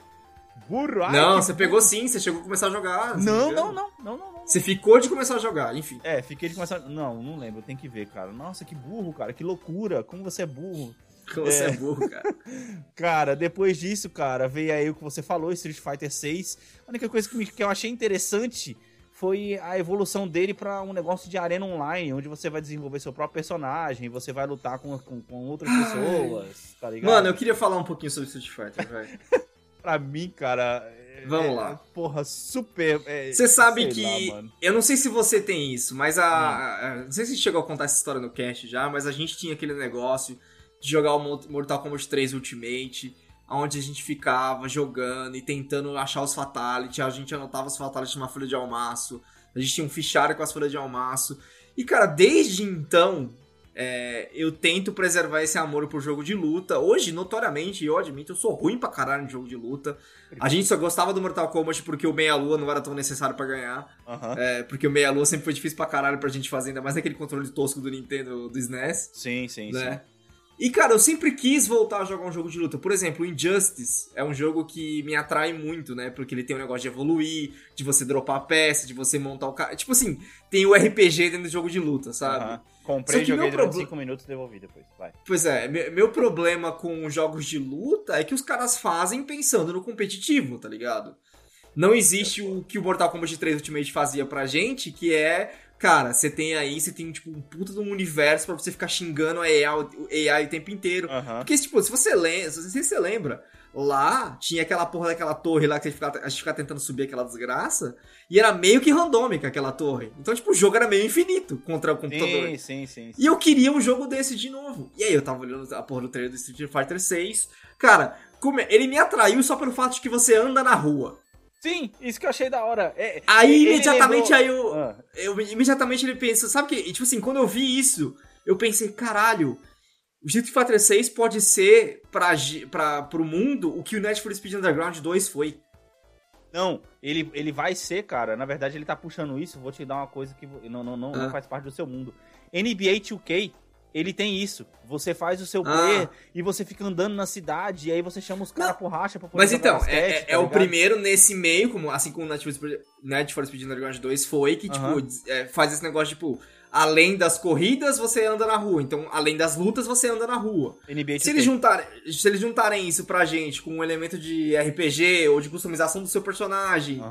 Burro. ai, não, você burro. pegou sim, você chegou a começar a jogar. Não, não, engano. não, não, não, não. Você ficou de começar a jogar, enfim. É, fiquei de começar. Não, não lembro, tem que ver, cara. Nossa, que burro, cara. Que loucura. Como você é burro. Você é, É. burro, cara. Cara, depois disso, cara, veio aí o que você falou, Street Fighter 6. A única coisa que, me- que eu achei interessante foi a evolução dele pra um negócio de arena online, onde você vai desenvolver seu próprio personagem, você vai lutar com, com, com outras pessoas, tá ligado? Mano, eu queria falar um pouquinho sobre Street Fighter, velho. Pra mim, cara. é- Vamos é- lá. Porra, super. é, Você sabe sei que. lá, eu não sei se você tem isso, mas a, a- Não sei se chegou a contar essa história no cast já, mas a gente tinha aquele negócio de jogar o Mo- Mortal Kombat 3 Ultimate, onde a gente ficava jogando e tentando achar os Fatality, a gente anotava os Fatality numa folha de almaço, a gente tinha um fichário com as folhas de almaço. E, cara, desde então. é, eu tento preservar esse amor por jogo de luta. Hoje, notoriamente, eu admito, eu sou ruim pra caralho em jogo de luta. A gente só gostava do Mortal Kombat porque o Meia-Lua não era tão necessário pra ganhar. Aham. É, porque o Meia-Lua sempre foi difícil pra caralho pra gente fazer, ainda mais naquele controle tosco do Nintendo, do SNES, Sim, sim, né? E, cara, eu sempre quis voltar a jogar um jogo de luta. Por exemplo, o Injustice é um jogo que me atrai muito, né? Porque ele tem um negócio de evoluir, de você dropar a peça, de você montar o cara. Tipo assim, tem o RPG dentro do jogo de luta, sabe? Só Comprei, joguei durante proble- 5 minutos e devolvi depois. Vai. Pois é, me- meu problema com jogos de luta é que os caras fazem pensando no competitivo, tá ligado? Não existe o que o Mortal Kombat 3 Ultimate fazia pra gente, que é, cara, você tem aí, você tem tipo um puta de um universo pra você ficar xingando a AI, o AI o tempo inteiro. Porque, tipo, se você lembra, se você lembra, lá tinha aquela porra daquela torre lá que a gente ficava, a gente ficava tentando subir aquela desgraça, e era meio que randômica aquela torre. Então, tipo, o jogo era meio infinito contra o computador. Sim, sim, sim. E eu queria um jogo desse de novo. E aí eu tava olhando a porra do trailer do Street Fighter 6. Cara, ele me atraiu só pelo fato de que você anda na rua. Sim, isso que eu achei da hora. É, Aí imediatamente lembrou- aí eu, Ah, eu imediatamente ele pensa, sabe que, tipo assim, quando eu vi isso, eu pensei, caralho, o Street Fighter 6 pode ser pra, gi- pra, pro mundo o que o Need for Speed Underground 2 foi. Não, ele, ele vai ser, cara. Na verdade, ele tá puxando isso. Vou te dar uma coisa que não, não, não, não Ah. faz parte do seu mundo. NBA 2K, ele tem isso. Você faz o seu Ah. player e você fica andando na cidade. E aí você chama os caras por racha pra poder Mas então, basquete, é, é- tá é o primeiro nesse meio, como, assim como o Need for Speed, Underground 2 foi, que, tipo, é, faz esse negócio, tipo, além das corridas, você anda na rua. Então, além das lutas, você anda na rua. NBA 2K. Se eles, juntarem, se eles juntarem isso pra gente com um elemento de RPG ou de customização do seu personagem.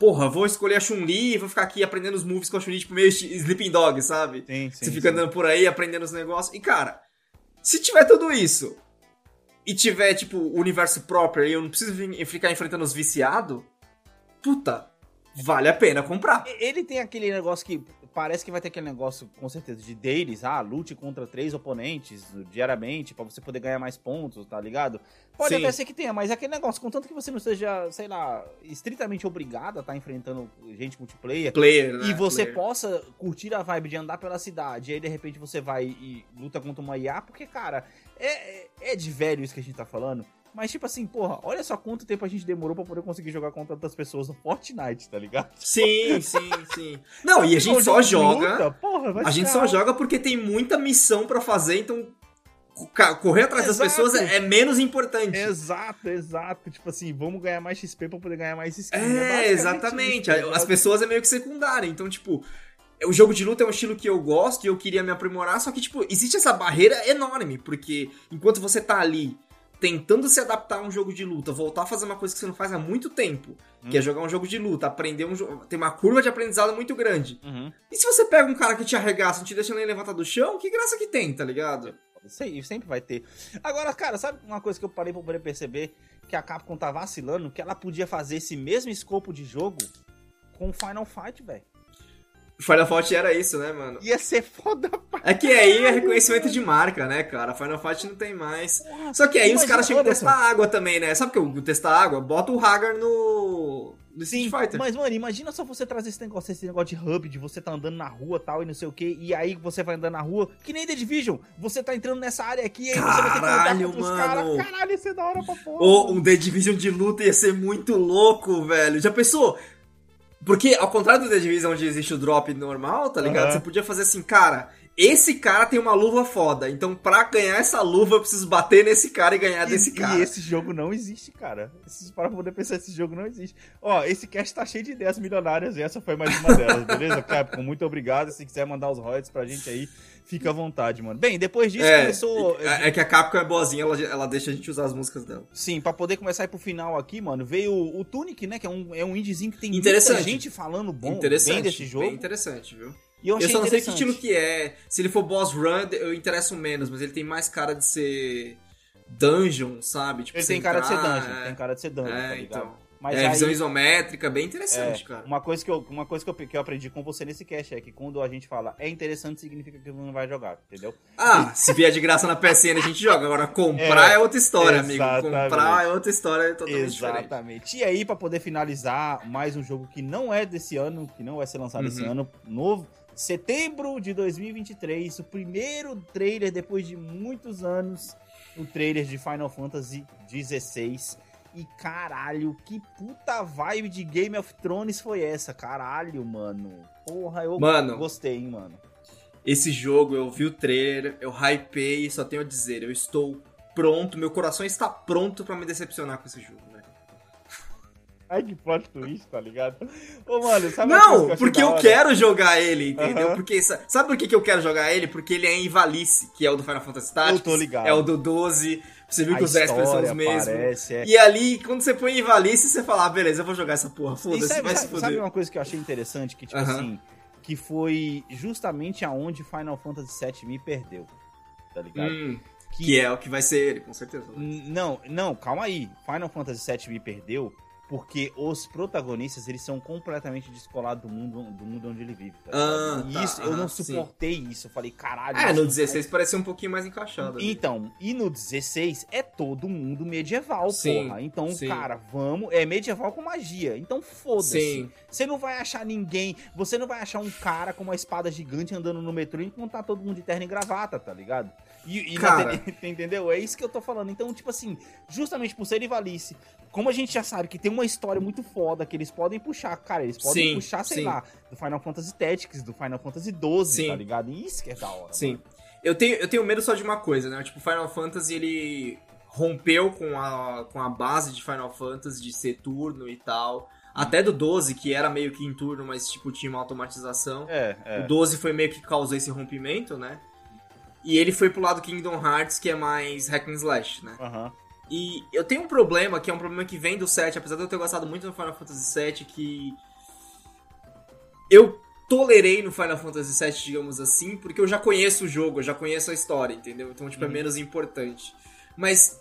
Porra, vou escolher a Chun-Li e vou ficar aqui aprendendo os moves com a Chun-Li, tipo, meio Sleeping Dog, sabe? Sim, sim. você fica sim. andando por aí, aprendendo os negócios. E, cara, se tiver tudo isso, e tiver, tipo, o universo próprio e eu não preciso ficar enfrentando os viciados, puta, vale a pena comprar. Ele tem aquele negócio que parece que vai ter aquele negócio, com certeza, de deles, ah, lute contra três oponentes diariamente pra você poder ganhar mais pontos, tá ligado? Pode Sim. até ser que tenha, mas é aquele negócio, contanto que você não seja, sei lá, estritamente obrigado a estar enfrentando gente multiplayer, Player, né? e você Player. possa curtir a vibe de andar pela cidade, e aí de repente você vai e luta contra uma IA, porque, cara, é, é- é de velho isso que a gente tá falando. Mas, tipo assim, porra, olha só quanto tempo a gente demorou pra poder conseguir jogar contra tantas pessoas no Fortnite, tá ligado? Sim, sim, sim. Não, e a gente só joga. luta, porra, A gente só joga porque tem muita missão pra fazer, então correr atrás das Exato. pessoas é é menos importante. Exato, exato. Tipo assim, vamos ganhar mais XP pra poder ganhar mais skin. É, basicamente exatamente. isso, tá ligado? As pessoas é meio que secundária. Então, tipo, o jogo de luta é um estilo que eu gosto e eu queria me aprimorar, só que, tipo, existe essa barreira enorme, porque enquanto você tá ali tentando se adaptar a um jogo de luta, voltar a fazer uma coisa que você não faz há muito tempo, que Hum. é jogar um jogo de luta, aprender um jogo. Tem uma curva de aprendizado muito grande. Uhum. E se você pega um cara que te arregaça, não te deixa nem levantar do chão, que graça que tem, tá ligado? Aí, sempre vai ter. Agora, cara, sabe uma coisa que eu parei pra poder perceber? Que a Capcom tá vacilando, que ela podia fazer esse mesmo escopo de jogo com Final Fight, velho. Final Fight era isso, né, mano? Ia ser foda pra É que aí é reconhecimento de marca, né, cara? Final Fight não tem mais. porra. Só que aí os caras tinham que testar água também, né? Sabe o que eu testar água? Bota o Hagar no. No Sim, Street Fighter. mas, mano, imagina só você trazer esse negócio, esse negócio de hub, de você tá andando na rua tal e não sei o que, e aí você vai andando na rua, que nem The Division, você tá entrando nessa área aqui, e aí você vai ter que lutar contra os caras. Caralho, isso é da hora pra porra. Ou um The Division de luta ia ser muito louco, velho. Já pensou? Porque, ao contrário do The Division, onde existe o drop normal, tá ligado? Aham. Você podia fazer assim, cara, esse cara tem uma luva foda, então pra ganhar essa luva eu preciso bater nesse cara e ganhar E, desse e cara. esse jogo não existe, cara. Esses, para poder pensar, esse jogo não existe. Ó, esse cast tá cheio de ideias milionárias e essa foi mais uma delas, beleza? Capcom, muito obrigado. Se quiser mandar os royalties pra gente aí, fica à vontade, mano. Bem, depois disso É, começou. é, é que a Capcom é boazinha, ela, ela deixa a gente usar as músicas dela. Sim, pra poder começar a ir pro final aqui, mano, veio o Tunic, né? Que é um, é um indiezinho que tem Interessante. muita gente falando bom, interessante. bem desse jogo. Bem interessante, viu? E eu Eu, só não sei que estilo que é. Se ele for boss run, eu interesso menos, mas ele tem mais cara de ser dungeon, sabe? Tipo, Ele tem cara de ser entrar, dungeon, é. tem cara de ser dungeon, É, tá ligado? então. Mas é, aí, visão isométrica, bem é, interessante, cara. uma coisa, que eu, uma coisa que, eu, que eu aprendi com você nesse cast é que quando a gente fala é interessante, significa que não vai jogar, entendeu? Ah, se vier de graça na PSN a gente joga. Agora, comprar É, é, outra história, amigo. Comprar é outra história totalmente diferente. Exatamente. E aí, pra poder finalizar, mais um jogo que não é desse ano, que não vai ser lançado esse Uhum. ano, novo, setembro de 2023, o primeiro trailer depois de muitos anos, o trailer de Final Fantasy XVI. E caralho, que puta vibe de Game of Thrones foi essa? Caralho, mano. Porra, eu Mano. gostei, hein, mano. Esse jogo, eu vi o trailer, eu hypei, só tenho a dizer, eu estou pronto, meu coração está pronto pra me decepcionar com esse jogo. Ai, que plot twist, tá ligado? Ô, mano, sabe coisa que Não, achei porque eu quero jogar ele, entendeu? Porque sa- sabe por que que eu quero jogar ele? Porque ele é em Valice, que é o do Final Fantasy Tactics. tô ligado. É o do 12. Você viu A que os Espers são os mesmos. parece, é. E ali, quando você põe em Valice, você fala, ah, beleza, eu vou jogar essa porra, foda-se, sabe, vai se sabe- fuder. sabe uma coisa que eu achei interessante? Que, tipo assim, que foi justamente aonde Final Fantasy VII me perdeu. Tá ligado? Hum, que é o que vai ser ele, com certeza. N- Não, não, calma aí. Final Fantasy VII me perdeu porque os protagonistas, eles são completamente descolados do mundo, do mundo onde ele vive. Tá Ah? E tá, isso, eu aham, não sim. suportei isso. Eu falei, caralho. É, no não 16 parecia um pouquinho mais encaixado. então, e no 16 é todo mundo medieval, Sim, porra. Então, sim. cara, vamos. É medieval com magia. Então, foda-se. Sim. Você não vai achar ninguém. Você não vai achar um cara com uma espada gigante andando no metrô enquanto tá todo mundo de terno e gravata, tá ligado? E, e Cara. entendeu? É isso que eu tô falando. Então, tipo assim, justamente por ser Ivalice, como a gente já sabe que tem uma história muito foda que eles podem puxar, cara, eles podem Sim, puxar, sei sim. lá, do Final Fantasy Tactics, do Final Fantasy 12, Sim. tá ligado? E isso que é da hora. Sim. mano. Eu tenho, eu tenho medo só de uma coisa, né? Tipo, Final Fantasy, ele rompeu com a, com a base de Final Fantasy de ser turno e tal. Até do 12, que era meio que em turno, mas, tipo, tinha uma automatização. É, é. O 12 foi meio que causou esse rompimento, né? E ele foi pro lado Kingdom Hearts, que é mais hack and slash, né? Aham. E eu tenho um problema, que é um problema que vem do 7, apesar de eu ter gostado muito do Final Fantasy VII, que eu tolerei no Final Fantasy VII, digamos assim, porque eu já conheço o jogo, eu já conheço a história, entendeu? Então, tipo, é Uhum. menos importante. Mas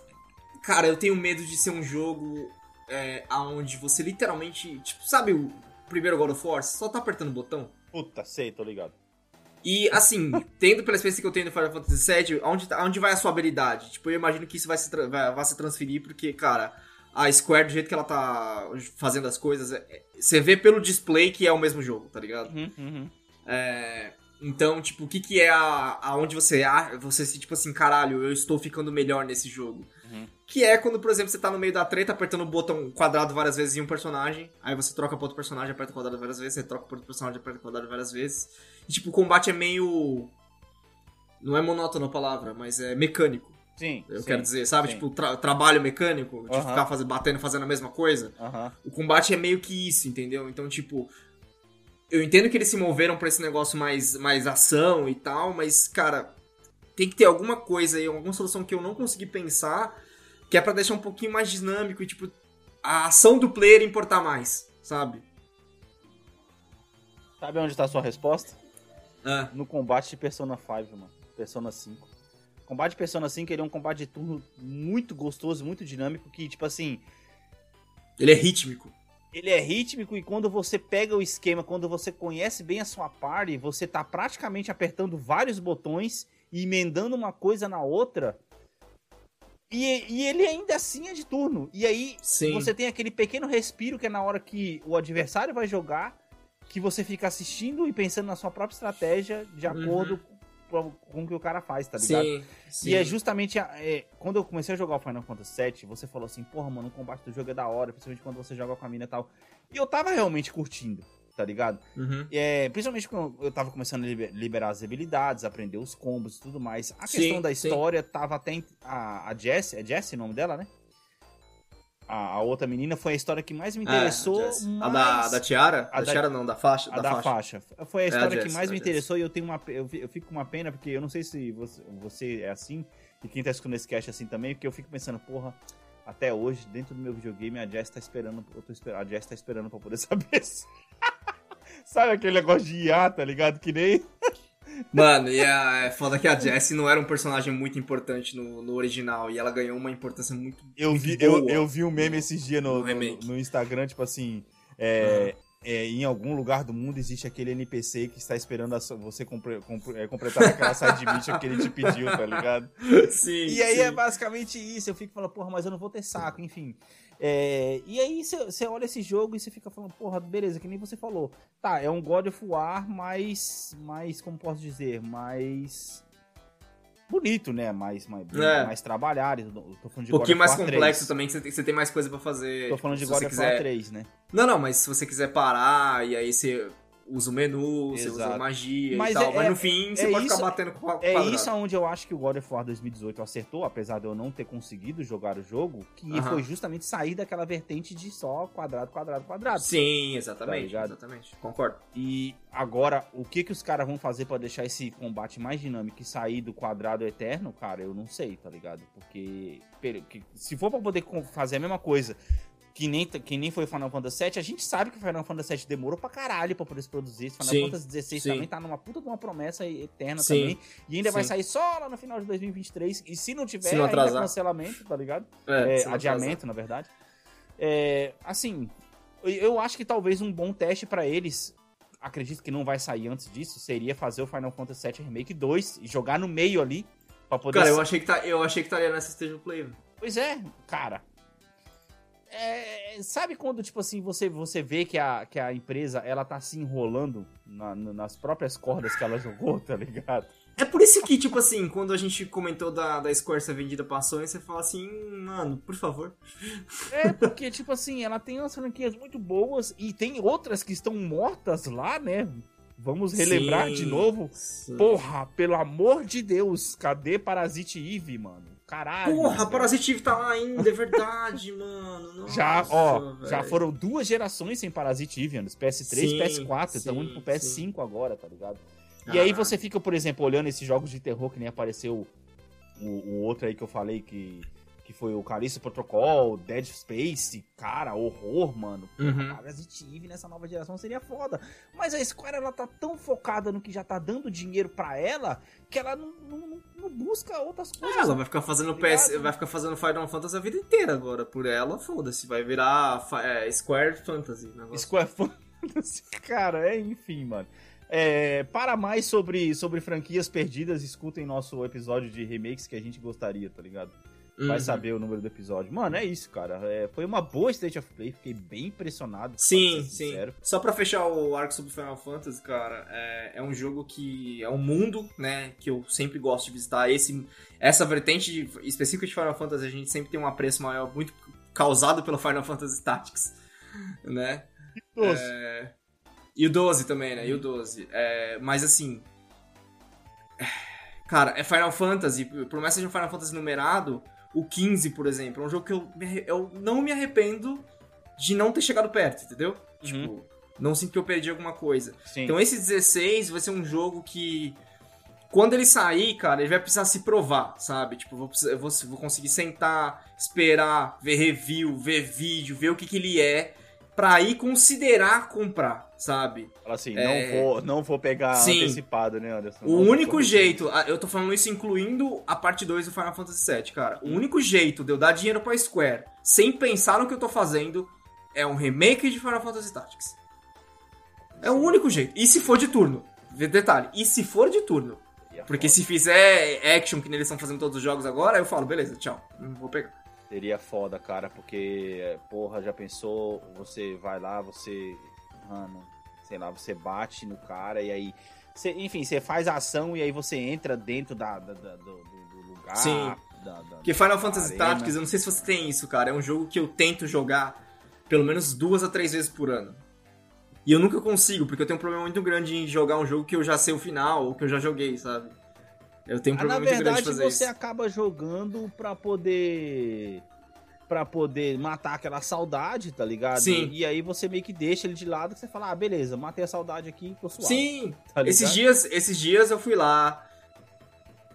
Cara, eu tenho medo de ser um jogo é, aonde você literalmente. Tipo, sabe o primeiro God of War? Você só tá apertando o botão. Puta, sei, tô ligado. E assim, tendo pela experiência que eu tenho no Final Fantasy VII, onde, onde vai a sua habilidade? Tipo, eu imagino que isso vai se, vai, vai se transferir, porque, cara, a Square, do jeito que ela tá fazendo as coisas, é- você vê pelo display que é o mesmo jogo, tá ligado? Uhum, uhum. É, então, tipo, o que que é a, aonde você ah, você se tipo assim, caralho, eu estou ficando melhor nesse jogo. Uhum. Que é quando, por exemplo, você tá no meio da treta apertando o botão quadrado várias vezes em um personagem, aí você troca pra outro personagem, aperta o quadrado várias vezes, você troca pra outro personagem, aperta o quadrado várias vezes. E tipo, o combate é meio não é monótono a palavra, mas é mecânico. Sim. Eu sim, quero dizer, sabe? sim. Tipo, tra- trabalho mecânico, de Aham. ficar fazendo, batendo, fazendo a mesma coisa. Aham. O combate é meio que isso, entendeu? Então, tipo, eu entendo que eles se moveram pra esse negócio mais, mais ação e tal, mas, cara, tem que ter alguma coisa aí, alguma solução que eu não consegui pensar, que é pra deixar um pouquinho mais dinâmico e, tipo, a ação do player importar mais, sabe? Sabe onde tá a sua resposta? Ah, No combate de Persona 5, mano. Persona 5. O combate de Persona 5 ele é um combate de turno muito gostoso, muito dinâmico, que, tipo assim, ele é rítmico. ele é rítmico e quando você pega o esquema, quando você conhece bem a sua party, você tá praticamente apertando vários botões e emendando uma coisa na outra. E, e ele ainda assim é de turno. E aí Sim. você tem aquele pequeno respiro que é na hora que o adversário vai jogar, que você fica assistindo e pensando na sua própria estratégia de Uhum. acordo com, com o que o cara faz, tá ligado? Sim, sim. E é justamente é, quando eu comecei a jogar o Final Fantasy VII, você falou assim, porra, mano, o combate do jogo é da hora, principalmente quando você joga com a mina e tal. E eu tava realmente curtindo, tá ligado? Uhum. É, principalmente quando eu tava começando a liber- liberar as habilidades, aprender os combos e tudo mais. A Sim, questão da sim. história tava até. A, a Jessie, é Jessie o nome dela, né? A, a outra menina foi a história que mais me interessou. É, a mas... A da, da tiara? a da da- tiara não, da faixa. A da, faixa. Foi a história que Jess, mais é me a Jess. interessou e eu tenho uma. Eu, fi- eu fico com uma pena, porque eu não sei se você, você é assim, e quem tá escutando esse cast é assim também, porque eu fico pensando, porra, até hoje, dentro do meu videogame, a Jess tá esperando. Eu tô esperando. A Jess tá esperando pra poder saber se. Sabe aquele negócio de IA, tá ligado? Que nem. Mano, e é, é foda que a Jessie não era um personagem muito importante no, no original, e ela ganhou uma importância muito. Eu vi, boa. eu, eu vi um meme esses dias no, no no, no Instagram, tipo assim. É, é, em algum lugar do mundo existe aquele NPC que está esperando a você compre- compre- é, completar aquela side mission que ele te pediu, tá ligado? Sim. E aí sim. é basicamente isso. Eu fico falando, porra, mas eu não vou ter saco, enfim. É, e aí você- olha esse jogo e você fica falando, porra, beleza, que nem você falou. Tá, é um God of War mais. mais como posso dizer? Mais. Bonito, né? Mais, mais, É. mais trabalhado. Tô falando de Um pouquinho mais complexo 3. também, que você tem, você tem mais coisa pra fazer. Tô falando de se God of War quiser... 3, né? Não, não, mas se você quiser parar e aí você usa o menu, você usa Exato. magia Mas e tal. é- mas é- no fim você é pode isso- ficar batendo com o É quadrado. isso onde eu acho que o God of War 2018 acertou, apesar de eu não ter conseguido jogar o jogo, que Aham. foi justamente sair daquela vertente de só quadrado, quadrado, quadrado. Sim, Tá exatamente. ligado? exatamente. Concordo. E agora, o que que os caras vão fazer pra deixar esse combate mais dinâmico e sair do quadrado eterno, cara, eu não sei, tá ligado? Porque se for pra poder fazer a mesma coisa que nem, que nem foi o Final Fantasy VII, a gente sabe que o Final Fantasy VII demorou pra caralho pra poder se produzir. Final Sim, Fantasy XVI também tá numa puta de uma promessa eterna Sim, também. E ainda vai sim. sair só lá no final de 2023. E se não tiver, Se não ainda atrasar. cancelamento, tá ligado? É, É, adiamento, na verdade. É, assim, eu- acho que talvez um bom teste pra eles, acredito que não vai sair antes disso, seria fazer o Final Fantasy VII Remake 2 e jogar no meio ali pra poder. Cara, eu achei que tá, eu achei que estaria nessa stage play. Pois é, cara. É, sabe quando, tipo assim, você, você vê que a, que a empresa ela tá se enrolando na- na- nas próprias cordas que ela jogou, tá ligado? É por isso que, tipo assim, quando a gente comentou da, da Square ser vendida pra Sony, você fala assim, "Hum, mano, por favor. É, porque, tipo assim, ela tem umas franquias muito boas e tem outras que estão mortas lá, né? Vamos relembrar Sim, de novo. sim. Porra, pelo amor de Deus, cadê Parasite Eve, mano? Caralho. Porra. Parasite tá lá ainda, é verdade, mano. Nossa, Já, ó, já velho. foram duas gerações sem Parasite Eve, anos. PS3 e Sim, PS4. Estamos sim, indo pro PS5 agora, tá ligado? E Caralho. aí você fica, por exemplo, olhando esses jogos de terror que nem apareceu o, o outro aí que eu falei que, que foi o Callisto Protocol, Dead Space, cara, horror, mano. Uhum. Resident Evil nessa nova geração seria foda. Mas a Square, ela tá tão focada no que já tá dando dinheiro pra ela, que ela não, não, não- busca outras coisas. Ah, ela vai ficar fazendo Tá? PS, vai ficar fazendo Final Fantasy a vida inteira agora. Por ela, foda-se, vai virar é, Square Fantasy. negócio. Square Fantasy, cara, é, enfim, mano. É, para mais sobre, sobre franquias perdidas, escutem nosso episódio de remakes que a gente gostaria, tá ligado? Vai Uhum. saber o número do episódio. Mano, é isso, cara. É, foi uma boa State of Play, fiquei bem impressionado. Sim, sim. sincero. Só pra fechar o arco sobre Final Fantasy, cara, é, é um jogo que é um mundo, né, que eu sempre gosto de visitar. Esse, essa vertente de- específica de Final Fantasy, a gente sempre tem um apreço maior, muito causado pelo Final Fantasy Tactics, né? Doze. É, E o 12 também, né? E o 12. É, mas assim. Cara, é Final Fantasy. Por mais que seja um Final Fantasy numerado, o 15, por exemplo, é um jogo que eu, me eu não me arrependo de não ter chegado perto, entendeu? Tipo, não sinto que eu perdi alguma coisa. Sim. Então esse 16 vai ser um jogo que. Quando ele sair, cara, ele vai precisar se provar, sabe? Tipo, vou, eu vou, vou conseguir sentar, esperar, ver review, ver vídeo, ver o que, que ele é, pra aí considerar comprar, sabe? Fala assim, É. não, vou, não vou pegar Sim. antecipado, né, Anderson? O Não único jeito, ah, eu tô falando isso incluindo a parte 2 do Final Fantasy VII, cara. O único jeito de eu dar dinheiro pra Square sem pensar no que eu tô fazendo é um remake de Final Fantasy Tactics. É o único jeito. E se for de turno? Detalhe, e se for de turno? Seria Porque se fizer action, que nem eles estão fazendo todos os jogos agora, eu falo, beleza, tchau, não vou pegar. Seria foda, cara, porque, porra, já pensou, você vai lá, você, mano, sei lá, você bate no cara e aí, você- enfim, você faz a ação e aí você entra dentro da, da- da- do, do- lugar. Sim. da- da- Porque Final Fantasy arena. Tactics, eu não sei se você tem isso, cara, é um jogo que eu tento jogar pelo menos duas a três vezes por ano. E eu nunca consigo, porque eu tenho um problema muito grande em jogar um jogo que eu já sei o final, ou que eu já joguei, sabe? Eu tenho um Ah, na problema muito grande verdade, de fazer você isso. acaba jogando pra poder. Pra poder matar aquela saudade, tá ligado? Sim. E aí você meio que deixa ele de lado que você fala, ah, beleza, matei a saudade aqui, tô suave. Sim, tá esses dias, esses dias eu fui lá,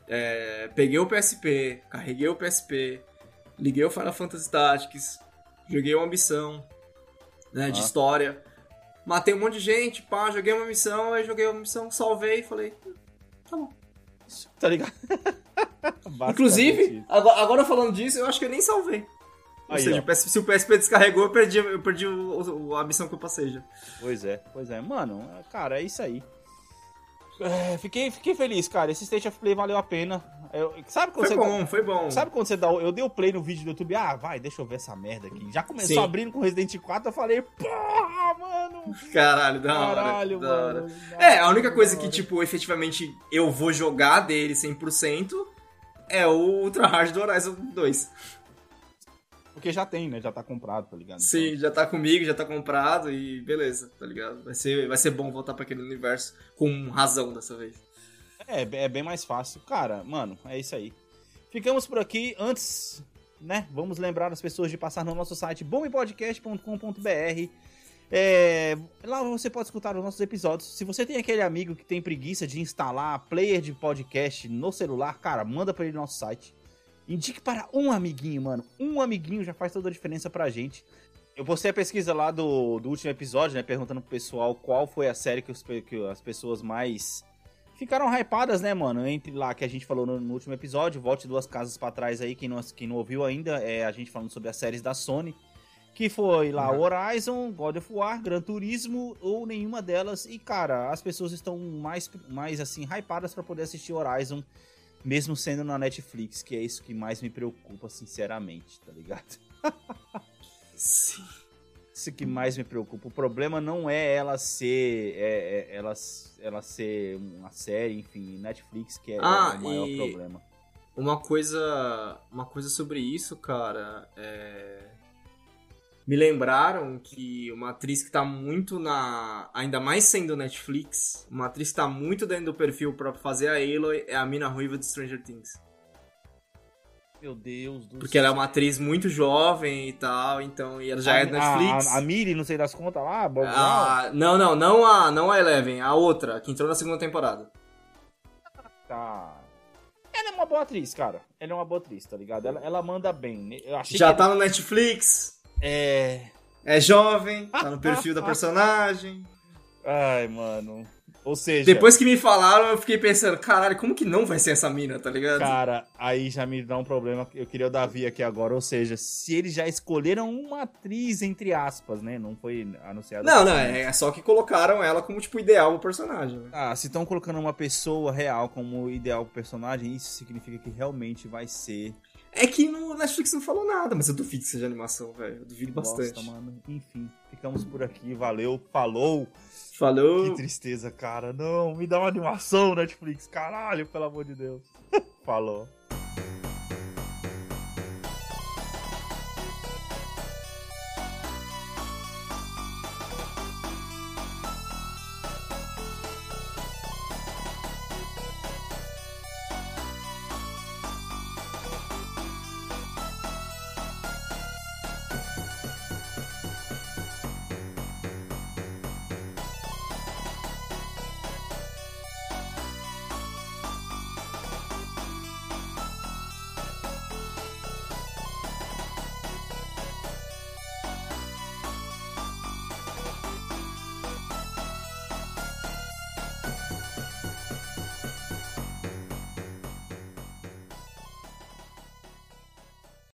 é, peguei o PSP, carreguei o PSP, liguei o Final Fantasy Tactics, joguei uma missão né, de Ah. história, matei um monte de gente, pá, joguei uma missão, aí joguei uma missão, salvei e falei, "Hum, tá bom. Tá ligado? Inclusive, agora, agora falando disso, eu acho que eu nem salvei. Ou Aí, seja, ó. se o PSP descarregou, eu perdi, eu perdi o- o- a missão que eu passei já. Pois é, pois é. Mano, é, cara, é isso aí. É, fiquei, fiquei feliz, cara. Esse State of Play valeu a pena. Eu- sabe quando Foi você. bom, foi bom. Sabe quando você dá. o- Eu dei o play no vídeo do YouTube. Ah, vai, deixa eu ver essa merda aqui. Já começou Sim. abrindo com Resident 4. Eu falei, porra, mano. Caralho, da hora. Caralho, da hora. mano. É, a única coisa que, tipo, efetivamente eu vou jogar dele 100% é o Ultra Hard do Horizon 2. Porque já tem, né? Já tá comprado, tá ligado? Sim, já tá comigo, já tá comprado e beleza, tá ligado? Vai ser, vai ser bom voltar pra aquele universo com razão dessa vez. É, é bem mais fácil. Cara, mano, é isso aí. Ficamos por aqui. Antes, né? Vamos lembrar as pessoas de passar no nosso site bombepodcast.com.br. É, lá você pode escutar os nossos episódios. Se você tem aquele amigo que tem preguiça de instalar player de podcast no celular, cara, manda pra ele no nosso site. Indique para um amiguinho, mano. Um amiguinho já faz toda a diferença pra gente. Eu postei a pesquisa lá do, do último episódio, né? Perguntando pro pessoal qual foi a série que, os que as pessoas mais ficaram hypadas, né, mano? Entre lá que a gente falou no, no último episódio, volte duas casas pra trás aí, quem não, quem não ouviu ainda, é a gente falando sobre as séries da Sony. Que foi lá Uhum. Horizon, God of War, Gran Turismo ou nenhuma delas. E, cara, as pessoas estão mais, mais assim, hypadas pra poder assistir Horizon, mesmo sendo na Netflix, que é isso que mais me preocupa, sinceramente, tá ligado? Sim. Isso que mais me preocupa. O problema não é ela ser. É, é- ela, ela ser uma série, enfim, Netflix, que é, Ah, o maior e- problema. Uma coisa, uma coisa sobre isso, cara, é... Me lembraram que uma atriz que tá muito na... Ainda mais sendo Netflix, uma atriz que tá muito dentro do perfil pra fazer a Aloy é a Mina Ruiva de Stranger Things. Meu Deus do Porque ela é uma atriz muito jovem e tal, então... E ela já é da Netflix. A, a, a Miri, não sei das contas lá, Bob Brown. Ah, não, não, não a, não a Eleven, a outra, que entrou na segunda temporada. Tá. Ela é uma boa atriz, cara. Ela é uma boa atriz, tá ligado? Ela, ela manda bem. Eu achei Já tá no Netflix, É. é jovem, tá no perfil da personagem. Ai, mano. Ou seja, Depois que me falaram, eu fiquei pensando, caralho, como que não vai ser essa mina, tá ligado? cara, aí já me dá um problema. Eu queria o Davi aqui agora. Ou seja, se eles já escolheram uma atriz, entre aspas, né? Não foi anunciado. Não, não, é só que colocaram ela como, tipo, ideal pro personagem. né? Ah, se estão colocando uma pessoa real como ideal pro personagem, isso significa que realmente vai ser. É que no Netflix não falou nada, mas eu duvido que seja animação, velho. Eu duvido bastante. Bosta, mano. Enfim, ficamos por aqui. Valeu, falou. Falou. Que tristeza, cara. Não, me dá uma animação, Netflix. Caralho, pelo amor de Deus. falou.